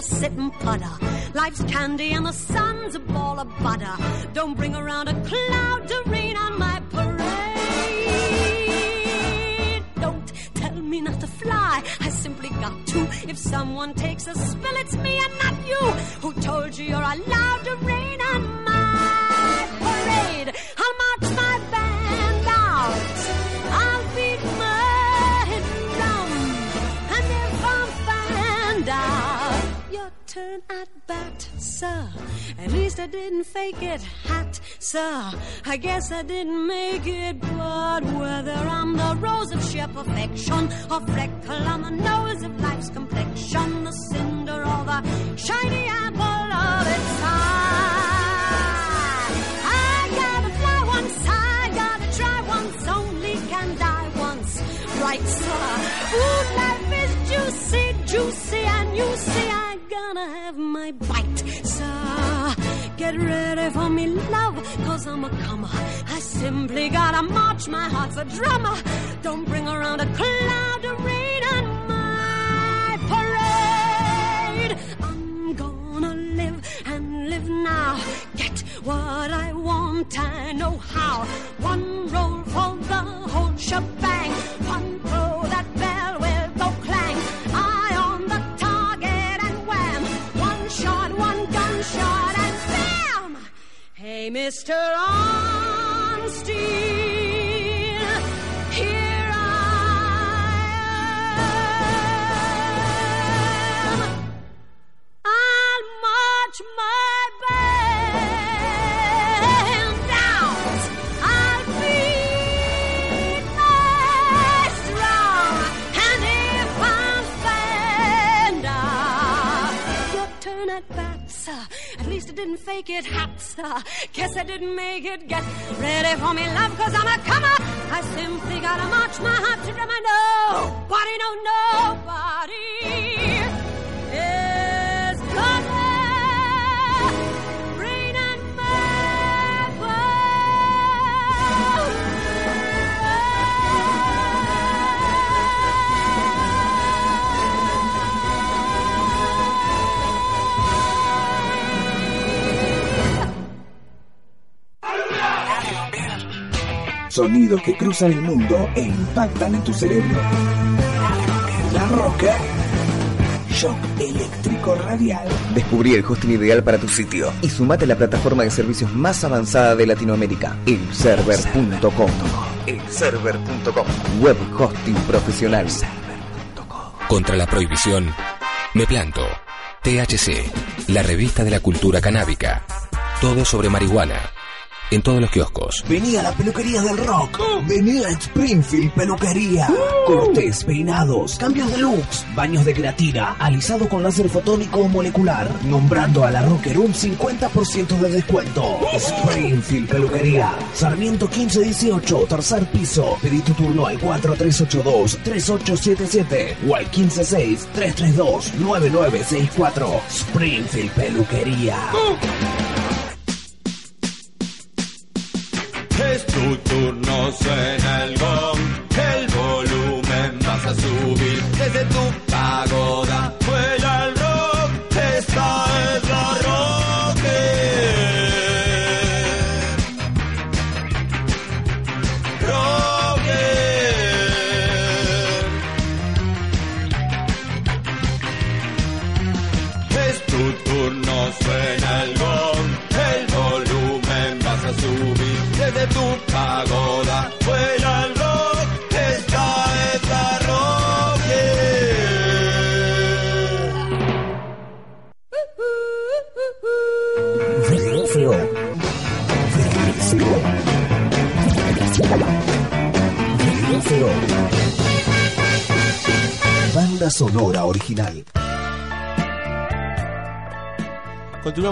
just sit and putter. Life's candy and the sun's a ball of butter. Don't bring around a cloud to rain on my parade. Don't tell me not to fly, I simply got to. If someone takes a spill, it's me and not you. Who told you you're allowed to rain on Least I didn't fake it, hat, sir. I guess I didn't make it, but whether I'm the rose of sheer perfection, or freckle on the nose of life's complexion, the cinder or the shiny apple of its eye. I gotta fly once, I gotta try once, only can die once. right, sir. Ooh, life is juicy, juicy, and you see I'm gonna have my bite. Get ready for me, love, cause I'm a comer. I simply gotta march, my heart's a drummer. Don't bring around a cloud of rain on my parade. I'm gonna live and live now. Get what I want, I know how. One roll for the whole shebang. One throw Mr. Honesty. Didn't fake it, hat, sir. Guess I didn't make it. Get ready for me, love, cause I'm a comer. I simply gotta march my heart to drum. Nobody, no, nobody Sonidos que cruzan el mundo e impactan en tu cerebro. La Rocker. Shock eléctrico radial. Descubrí el hosting ideal para tu sitio y sumate a la plataforma de servicios más avanzada de Latinoamérica, elserver.com. Elserver.com. Web hosting profesional. Contra la prohibición, me planto. THC, la revista de la cultura canábica. Todo sobre marihuana. En todos los kioscos. Vení a la peluquería del rock. Vení a Springfield Peluquería. Cortes, peinados, cambios de looks, baños de creatina, alisado con láser fotónico o molecular. Nombrando a la Rocker un 50% de descuento. Springfield Peluquería. Sarmiento 1518, tercer piso. Pedí tu turno al 4382-3877 o al 156-332-9964. Springfield Peluquería. Es tu turno, suena el gong, el volumen vas a subir desde tu pagoda.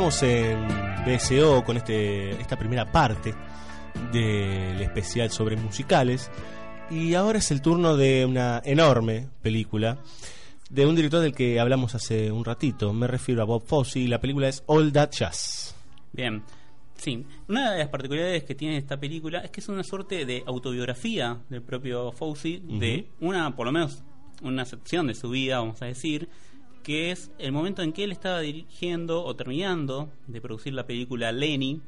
Continuamos en BSO con este, esta primera parte del especial sobre musicales. Y ahora es el turno de una enorme película de un director del que hablamos hace un ratito. Me refiero a Bob Fosse y la película es All That Jazz. Bien. Sí, una de las particularidades que tiene esta película es que es una suerte de autobiografía del propio Fauci, de una, por lo menos, una sección de su vida, vamos a decir, que es el momento en que él estaba dirigiendo o terminando de producir la película Lenny,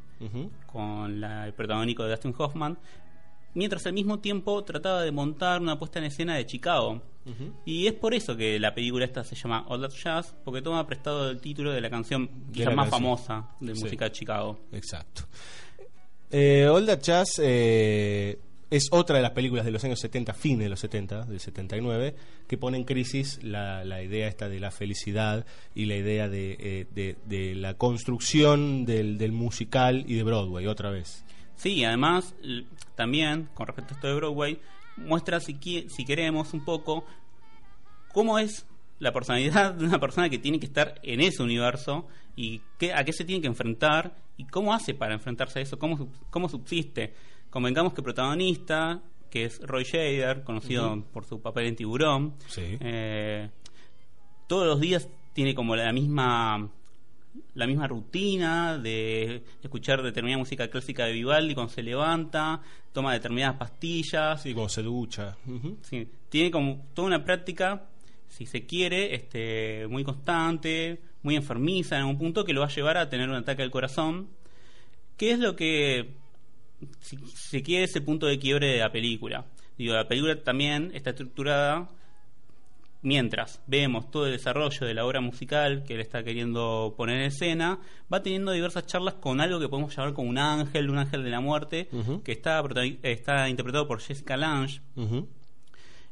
con la, el protagónico de Dustin Hoffman, mientras al mismo tiempo trataba de montar una puesta en escena de Chicago. Y es por eso que la película esta se llama All That Jazz, porque toma prestado el título de la canción quizás más canción. famosa de Sí. música de Chicago. Exacto. Eh, All That Jazz eh, es otra de las películas de los años 70, fin de los 70, del 79, que pone en crisis la, la idea esta de la felicidad y la idea de, eh, la construcción del, musical y de Broadway, otra vez. Sí, además, también, con respecto a esto de Broadway, muestra, si, si queremos, un poco cómo es la personalidad de una persona que tiene que estar en ese universo y a qué se tiene que enfrentar y cómo hace para enfrentarse a eso, cómo, cómo subsiste. Convengamos que el protagonista que es Roy Shader, conocido por su papel en Tiburón. Sí. Eh, todos los días tiene como la misma la misma rutina de escuchar determinada música clásica de Vivaldi cuando se levanta, toma determinadas pastillas. Sí, cuando se ducha. Sí, tiene como toda una práctica, si se quiere, este, muy constante, muy enfermiza en algún punto que lo va a llevar a tener un ataque al corazón. ¿Qué es lo que, si se quiere, es el punto de quiebre de la película? Digo, la película también está estructurada mientras vemos todo el desarrollo de la obra musical que él está queriendo poner en escena, va teniendo diversas charlas con algo que podemos llamar como un ángel, un ángel de la muerte, que está, está interpretado por Jessica Lange.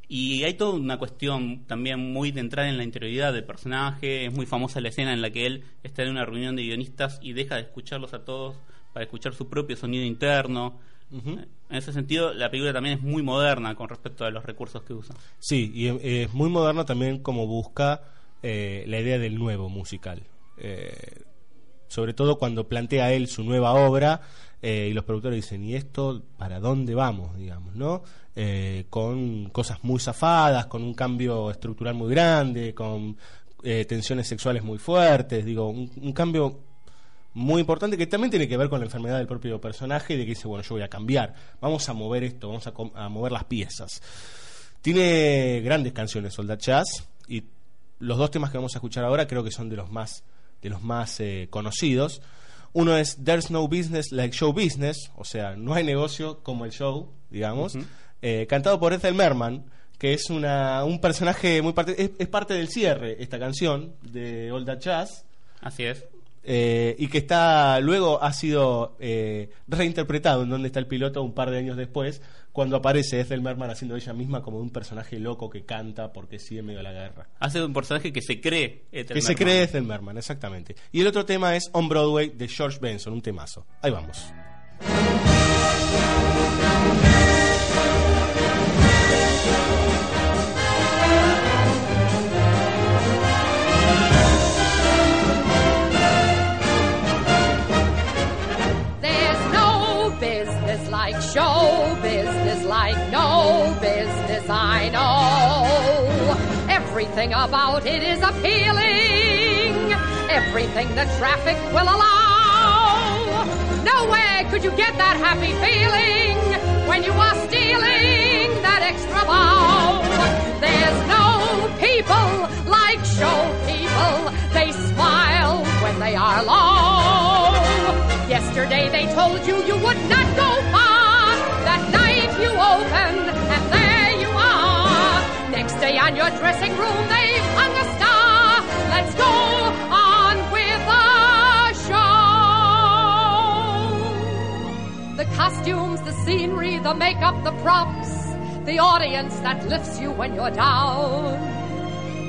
Y hay toda una cuestión también muy de entrar en la interioridad del personaje. Es muy famosa la escena en la que él está en una reunión de guionistas y deja de escucharlos a todos para escuchar su propio sonido interno. En ese sentido, la película también es muy moderna con respecto a los recursos que usa. Sí, y es muy moderno también como busca eh, la idea del nuevo musical. Eh, sobre todo cuando plantea él su nueva obra eh, y los productores dicen, ¿y esto para dónde vamos? digamos, ¿no? Con cosas muy zafadas, con un cambio estructural muy grande, con eh, tensiones sexuales muy fuertes, digo, un, un cambio muy importante que también tiene que ver con la enfermedad del propio personaje y de que dice, bueno, yo voy a cambiar, vamos a mover esto, vamos a, a mover las piezas. Tiene grandes canciones, Soldat Jazz, y los dos temas que vamos a escuchar ahora creo que son de los más, de los más eh, conocidos. Uno es There's no business like show business, o sea, no hay negocio como el show, digamos, eh, cantado por Ethel Merman, que es una, un personaje muy parte, es, es parte del cierre esta canción de All That Jazz. Así es. Eh, y que está luego ha sido eh, reinterpretado en donde está el piloto un par de años después cuando aparece Ethel Merman haciendo ella misma como un personaje loco que canta porque sí en medio de la guerra. Hace un personaje que se cree. Ethel que se cree Ethel Merman exactamente. Y el otro tema es On Broadway de George Benson un temazo. Ahí vamos Everything about it is appealing, everything the traffic will allow. Nowhere could you get that happy feeling when you are stealing that extra bow. There's no people like show people, they smile when they are low. Yesterday they told you you would not go On your dressing room they've hung a star. Let's go on with the show. The costumes, the scenery, the makeup, the props. The audience that lifts you when you're down.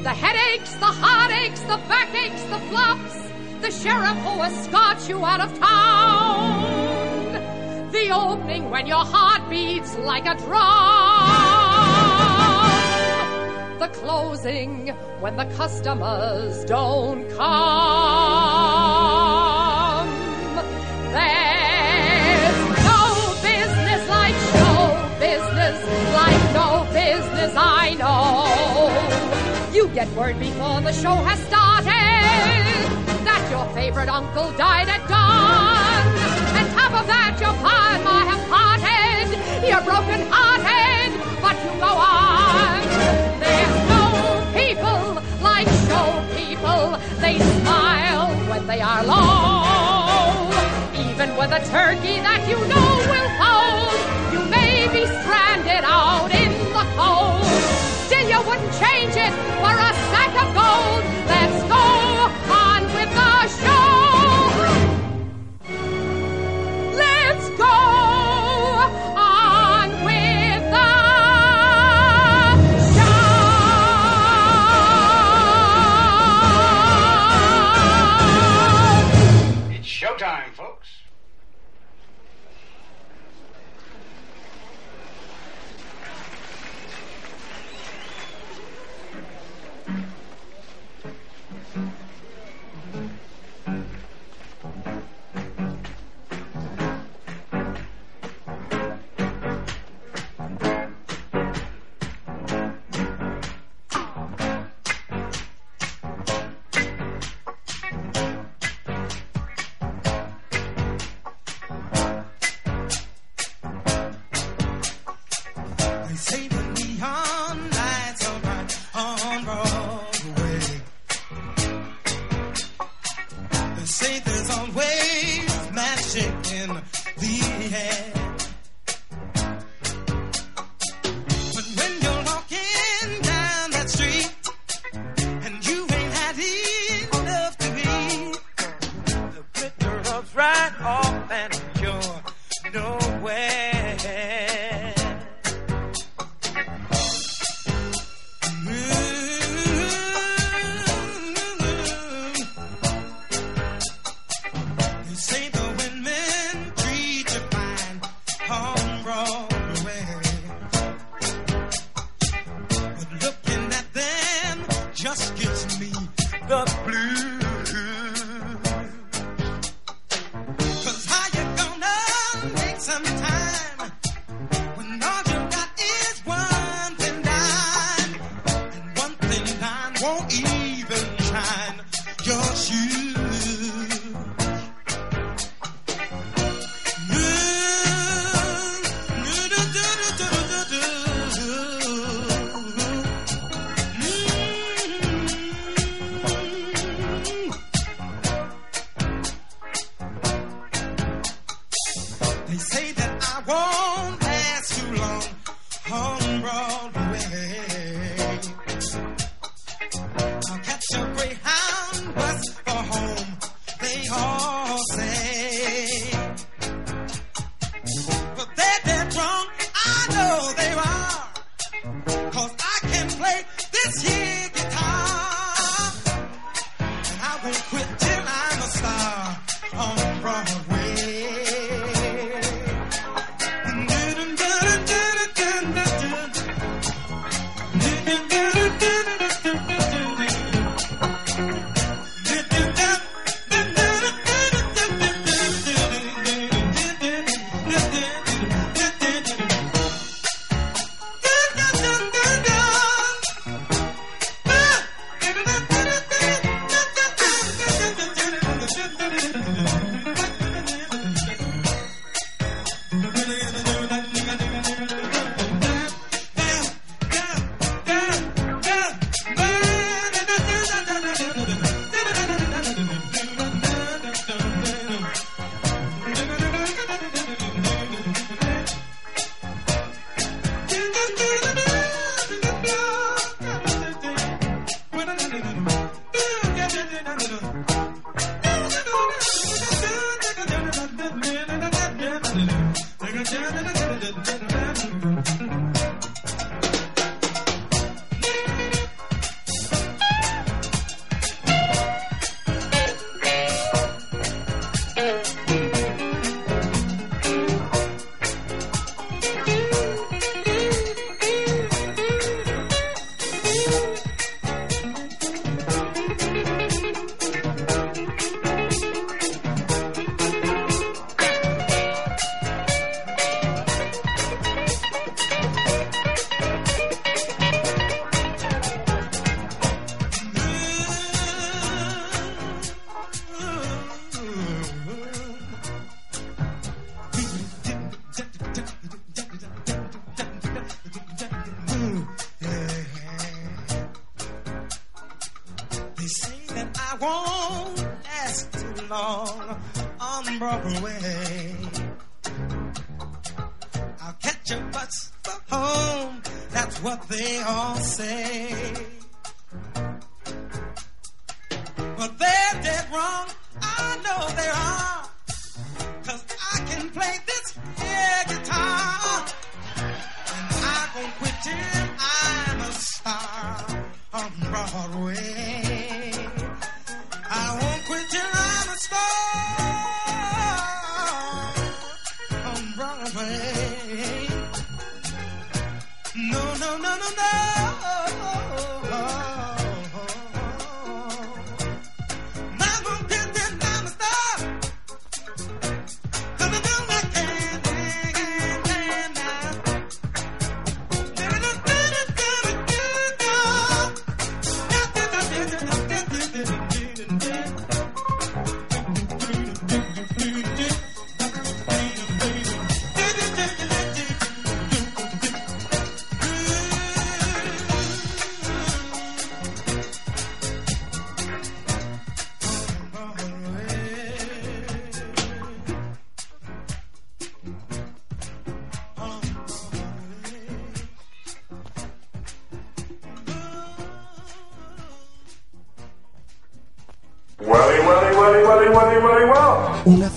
The headaches, the heartaches, the backaches, the flops. The sheriff who escorts you out of town. The opening when your heart beats like a drum. The closing when the customers don't come. There's no business like show business, like no business I know. You get word before the show has started that your favorite uncle died at dawn. And top of that, your pa and ma have parted. You're broken They smile when they are low. Even with a turkey that you know will fold, you may be stranded out in the cold. Still, you wouldn't change it for a Say.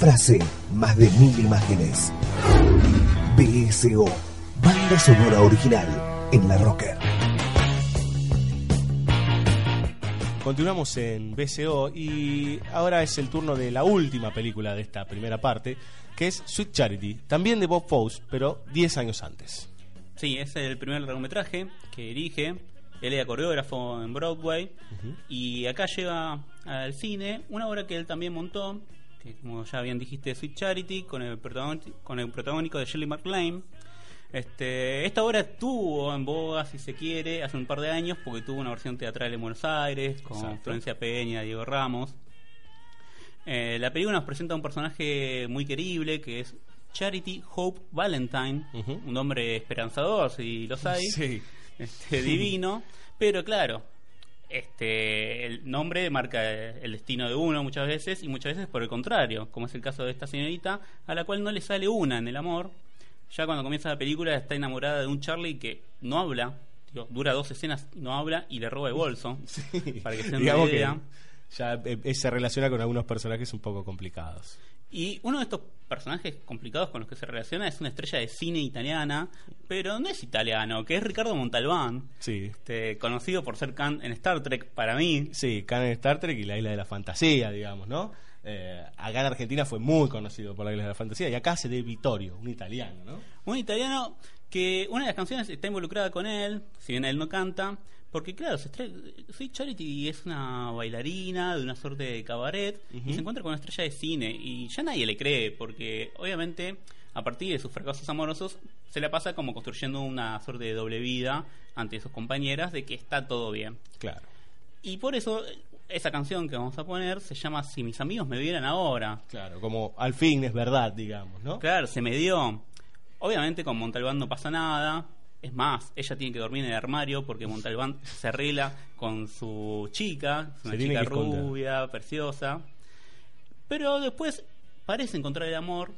Frase, más de mil imágenes. BSO, banda sonora original en la Rocker. Continuamos en BCO y ahora es el turno de la última película de esta primera parte, que es Sweet Charity, también de Bob Fosse, pero 10 años antes. Sí, es el primer largometraje que dirige. Él era coreógrafo en Broadway y acá lleva al cine una obra que él también montó, que como ya bien dijiste, Sweet Charity, con el, con el protagónico de Shirley MacLaine. Este, esta obra estuvo en boga, si se quiere, hace un par de años, porque tuvo una versión teatral en Buenos Aires, con Exacto. Florencia Peña, Diego Ramos. Eh, la película nos presenta un personaje muy querible que es Charity Hope Valentine, un hombre esperanzador, si los hay, Sí. este, divino, pero claro, este, el nombre marca el destino de uno muchas veces y muchas veces por el contrario, como es el caso de esta señorita, a la cual no le sale una en el amor. Ya cuando comienza la película está enamorada de un Charlie que no habla, digo, dura dos escenas, no habla y le roba el bolso. Para que se den una que ya eh, eh, se relaciona con algunos personajes un poco complicados. Y uno de estos personajes complicados con los que se relaciona es una estrella de cine italiana, pero no es italiano, que es Ricardo Montalbán. Sí. Este, conocido por ser Khan en Star Trek para mí. Sí, Khan en Star Trek y la isla de la fantasía, digamos, ¿no? Eh, acá en Argentina fue muy conocido por la isla de la fantasía y acá se de Vittorio, un italiano, ¿no? Un italiano que una de las canciones está involucrada con él, si bien él no canta, porque claro, Sweet Charity es una bailarina de una suerte de cabaret y se encuentra con una estrella de cine y ya nadie le cree porque obviamente a partir de sus fracasos amorosos se la pasa como construyendo una suerte de doble vida ante sus compañeras de que está todo bien. Claro. Y por eso esa canción que vamos a poner se llama Si mis amigos me vieran ahora. Claro, como al fin es verdad, digamos, ¿no? Claro, se me dio. Obviamente con Montalbán no pasa nada. Es más, ella tiene que dormir en el armario porque Montalbán se arregla con su chica, una chica rubia, preciosa. Pero después parece encontrar el amor,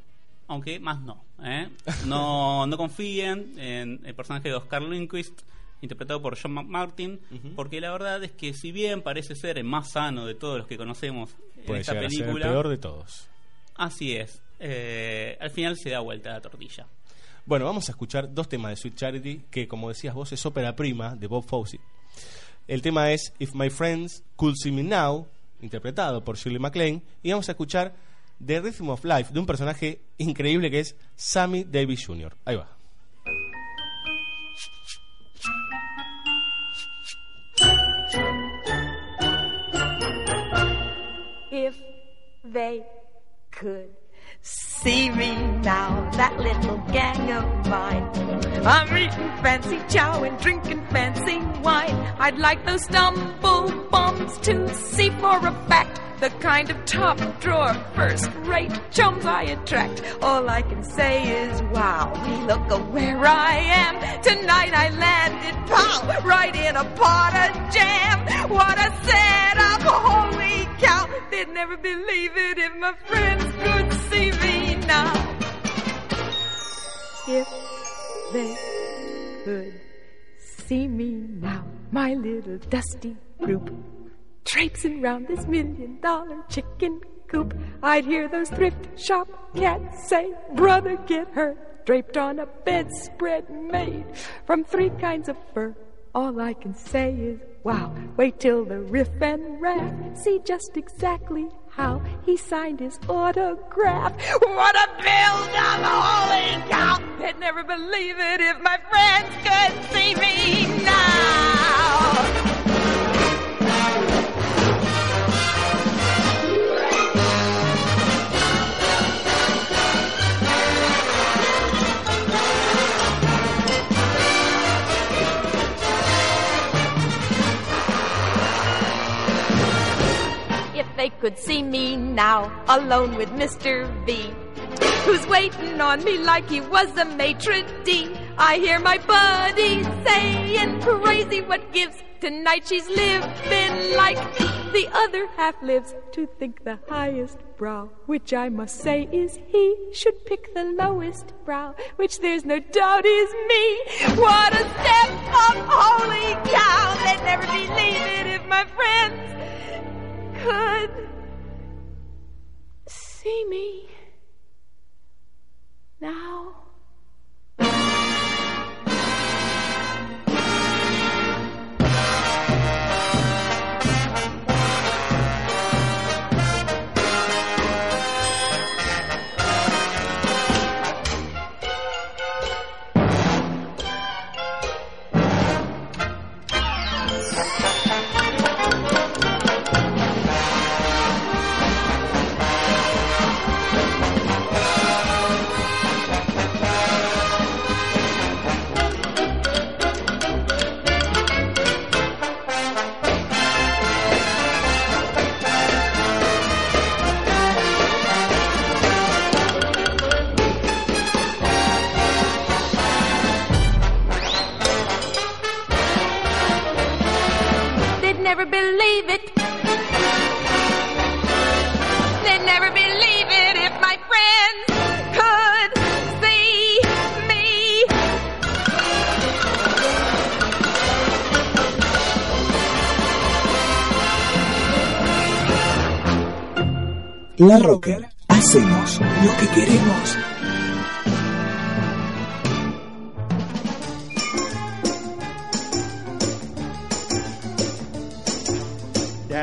aunque más no. ¿eh? No, no confíen en el personaje de Oscar Lindquist, interpretado por John McMartin, porque la verdad es que si bien parece ser el más sano de todos los que conocemos en esta película, el peor de todos. Así es. Eh, al final se da vuelta la tortilla. Bueno, vamos a escuchar dos temas de Sweet Charity, que como decías vos es ópera prima de Bob Fosse. El tema es If My Friends Could See Me Now, interpretado por Shirley MacLaine, y vamos a escuchar The Rhythm of Life de un personaje increíble que es Sammy Davis Jr. Ahí va. If they could see me now, that little gang of mine. I'm eating fancy chow and drinking fancy wine. I'd like those stumble bums to see for a fact the kind of top drawer, first rate chums I attract. All I can say is, wow, we look at where I am. Tonight I landed, pow, right in a pot of jam. What a setup, holy cow. They'd never believe it if my friends could see me now. If they could see me now, my little dusty group traipsing round this million dollar chicken coop. I'd hear those thrift shop cats say, Brother, get her draped on a bedspread made from three kinds of fur. All I can say is, wow, wait till the riff and raff see just exactly how he signed his autograph. What a build up, holy cow! They'd never believe it if my friends could see me now. Now, alone with Mr. V, who's waiting on me like he was a maitre d'. I hear my buddy saying, crazy what gives. Tonight she's living like the other half lives. To think the highest brow, which I must say is he, should pick the lowest brow, which there's no doubt is me. What a step up, holy cow! They'd never believe it if my friends could see me now. La Rocker, Hacemos lo que queremos.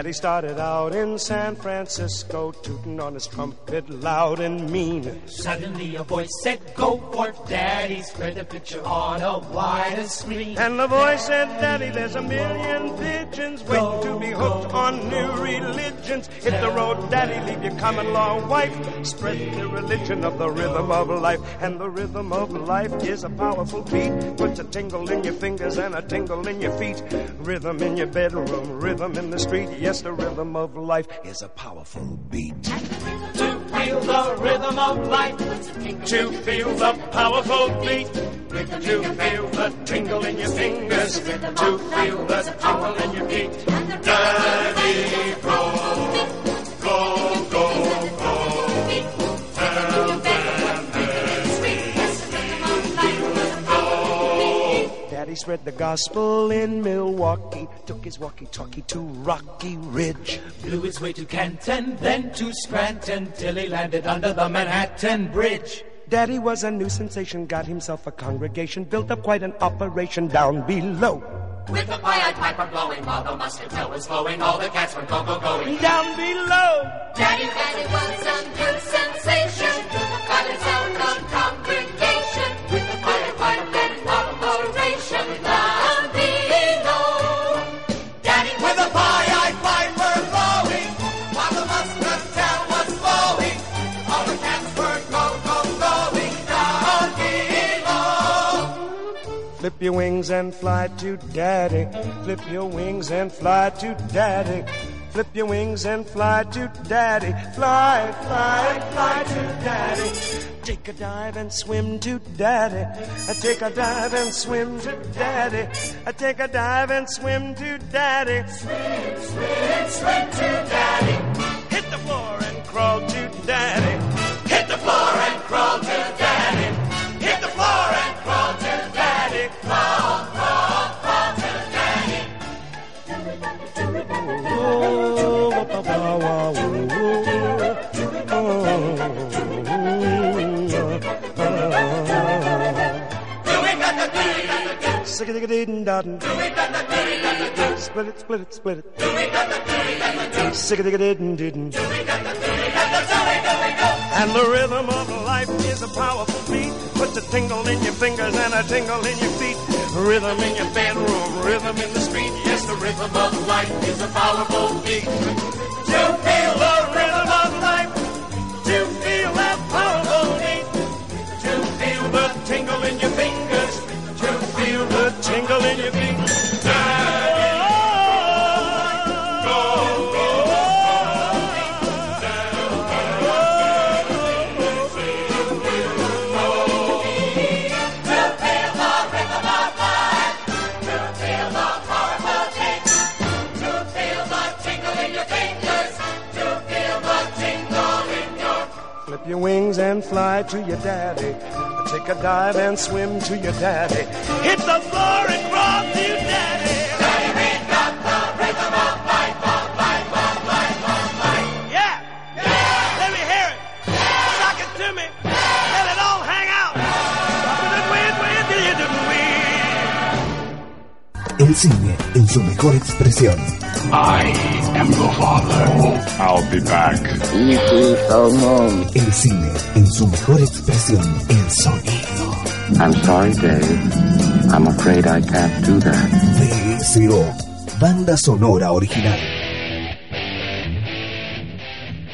Daddy started out in San Francisco, tooting on his trumpet loud and mean. Suddenly a voice said, Go for Daddy, spread the picture on a wider screen. And the voice said, Daddy, there's a million pigeons waiting to be hooked on new religions. Hit the road, Daddy, leave your common law wife. Spread the religion of the rhythm of life. And the rhythm of life is a powerful beat. Puts a tingle in your fingers and a tingle in your feet. Rhythm in your bedroom, rhythm in the street. Yes, the rhythm of life is a powerful beat. To feel the rhythm of life, To feel the powerful beat. To feel the tingle in your fingers. To feel the tingle in your feet. Daddy, go, go, go, go. Daddy spread the gospel in Milwaukee. Took his walkie-talkie to Rocky Ridge. blew his way to Canton, then to Scranton, till he landed under the Manhattan Bridge. Daddy was a new sensation, got himself a congregation, built up quite an operation down below. With the pied piper blowing while the muscatel was flowing, all the cats were go go going. Down below. Daddy, Daddy was a new sensation, got himself a congregation. With the pied piper and operation Flip your wings and fly to daddy. Flip your wings and fly to daddy. Flip your wings and fly to daddy. Fly, fly, fly to daddy. Take a dive and swim to daddy. I take a dive and swim to daddy. I take a dive and swim to daddy. Swim, swim, swim to daddy. Hit the floor and crawl to daddy. Hit the floor and crawl to daddy. Sick a ding dottin. Split it, split it. And the rhythm life is a powerful beat. Puts a tingle in your fingers and a tingle in your feet. Rhythm in your bedroom, rhythm in the street. Yes, the rhythm of life is a powerful beat. To feel the rhythm of life, to feel that powerful beat, to feel the tingle in your fingers, to feel the tingle in your feet. And fly to your daddy. Take a dive and swim to your daddy. Hit the floor and crawl to your daddy. Yeah, yeah, let me hear it. Sock it to me. Let it all hang out. El cine en su mejor expresión. I am your father. I'll be back. El cine en su mejor expresión. El sonido. I'm sorry, Dave. I'm afraid I can't do that. BSO. Banda sonora original.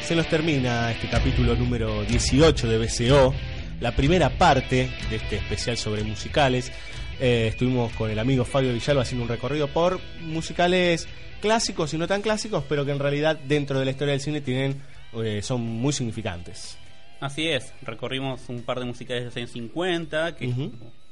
Se nos termina este capítulo número 18 de BCO, la primera parte de este especial sobre musicales. Eh, estuvimos con el amigo Fabio Villalba haciendo un recorrido por musicales clásicos y no tan clásicos, pero que en realidad dentro de la historia del cine tienen eh, son muy significantes. Así es, recorrimos un par de musicales de los años 50, que es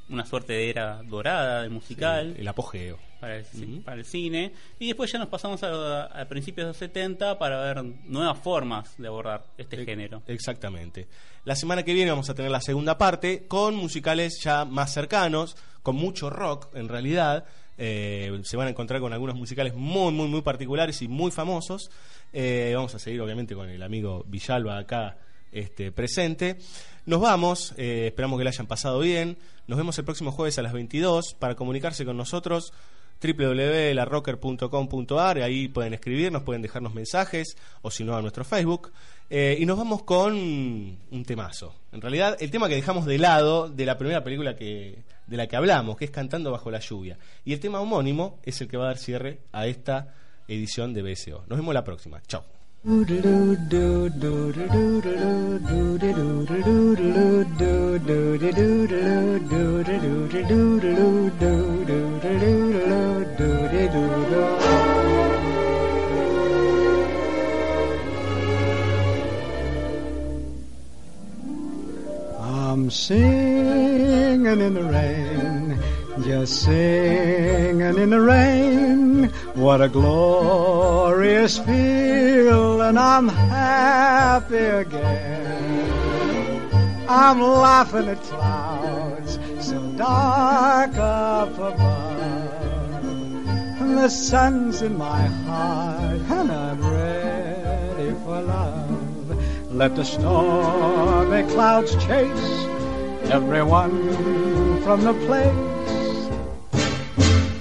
una suerte de era dorada del musical. Sí, el apogeo. Para el, para el cine. Y después ya nos pasamos a, a principios de los 70 para ver nuevas formas de abordar este género. Exactamente. La semana que viene vamos a tener la segunda parte con musicales ya más cercanos, con mucho rock en realidad. Eh, se van a encontrar con algunos musicales muy, muy, muy particulares y muy famosos. Eh, vamos a seguir obviamente con el amigo Villalba acá este, presente. Nos vamos, eh, esperamos que la hayan pasado bien. Nos vemos el próximo jueves a las 22 para comunicarse con nosotros www.larocker.com.ar, ahí pueden escribirnos, pueden dejarnos mensajes o si no a nuestro Facebook. Eh, y nos vamos con un temazo. En realidad, el tema que dejamos de lado de la primera película que, de la que hablamos, que es Cantando bajo la lluvia. Y el tema homónimo es el que va a dar cierre a esta edición de BSO. Nos vemos la próxima. Chao. I'm singing in the rain, just singing in the rain. What a glorious feeling, and I'm happy again. I'm laughing at clouds so dark up above. And the sun's in my heart, and I'm ready for love. Let the stormy clouds chase everyone from the place.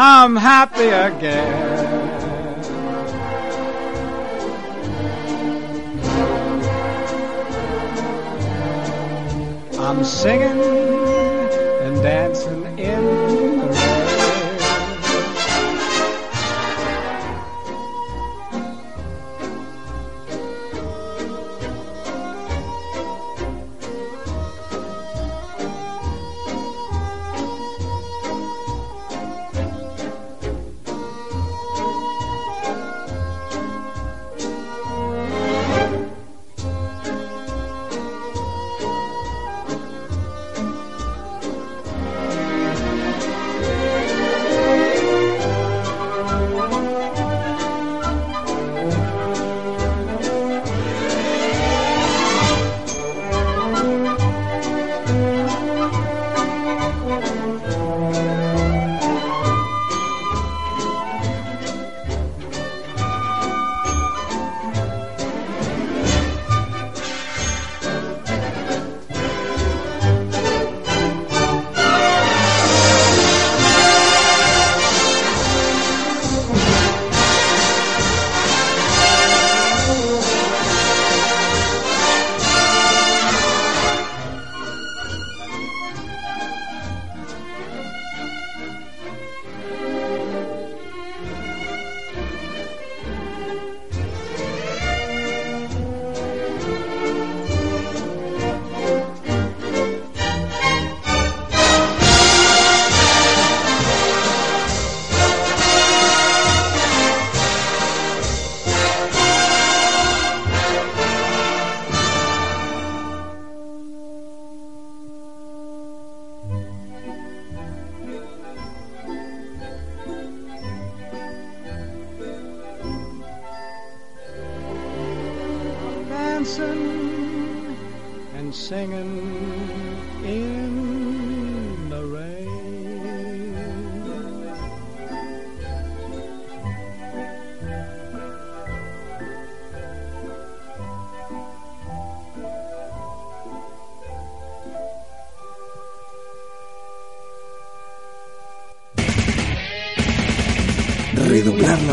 I'm happy again. I'm singing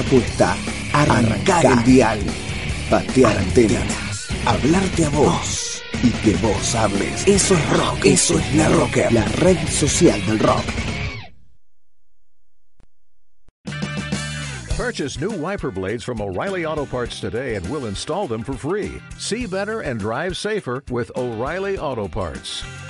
apuesta, arrancar el dial, patear antenas, hablarte a vos y que vos hables. Eso es rock, eso es la rocker, la red social del rock. Purchase new wiper blades from O'Reilly Auto Parts today and we'll install them for free. See better and drive safer with O'Reilly Auto Parts. O'Reilly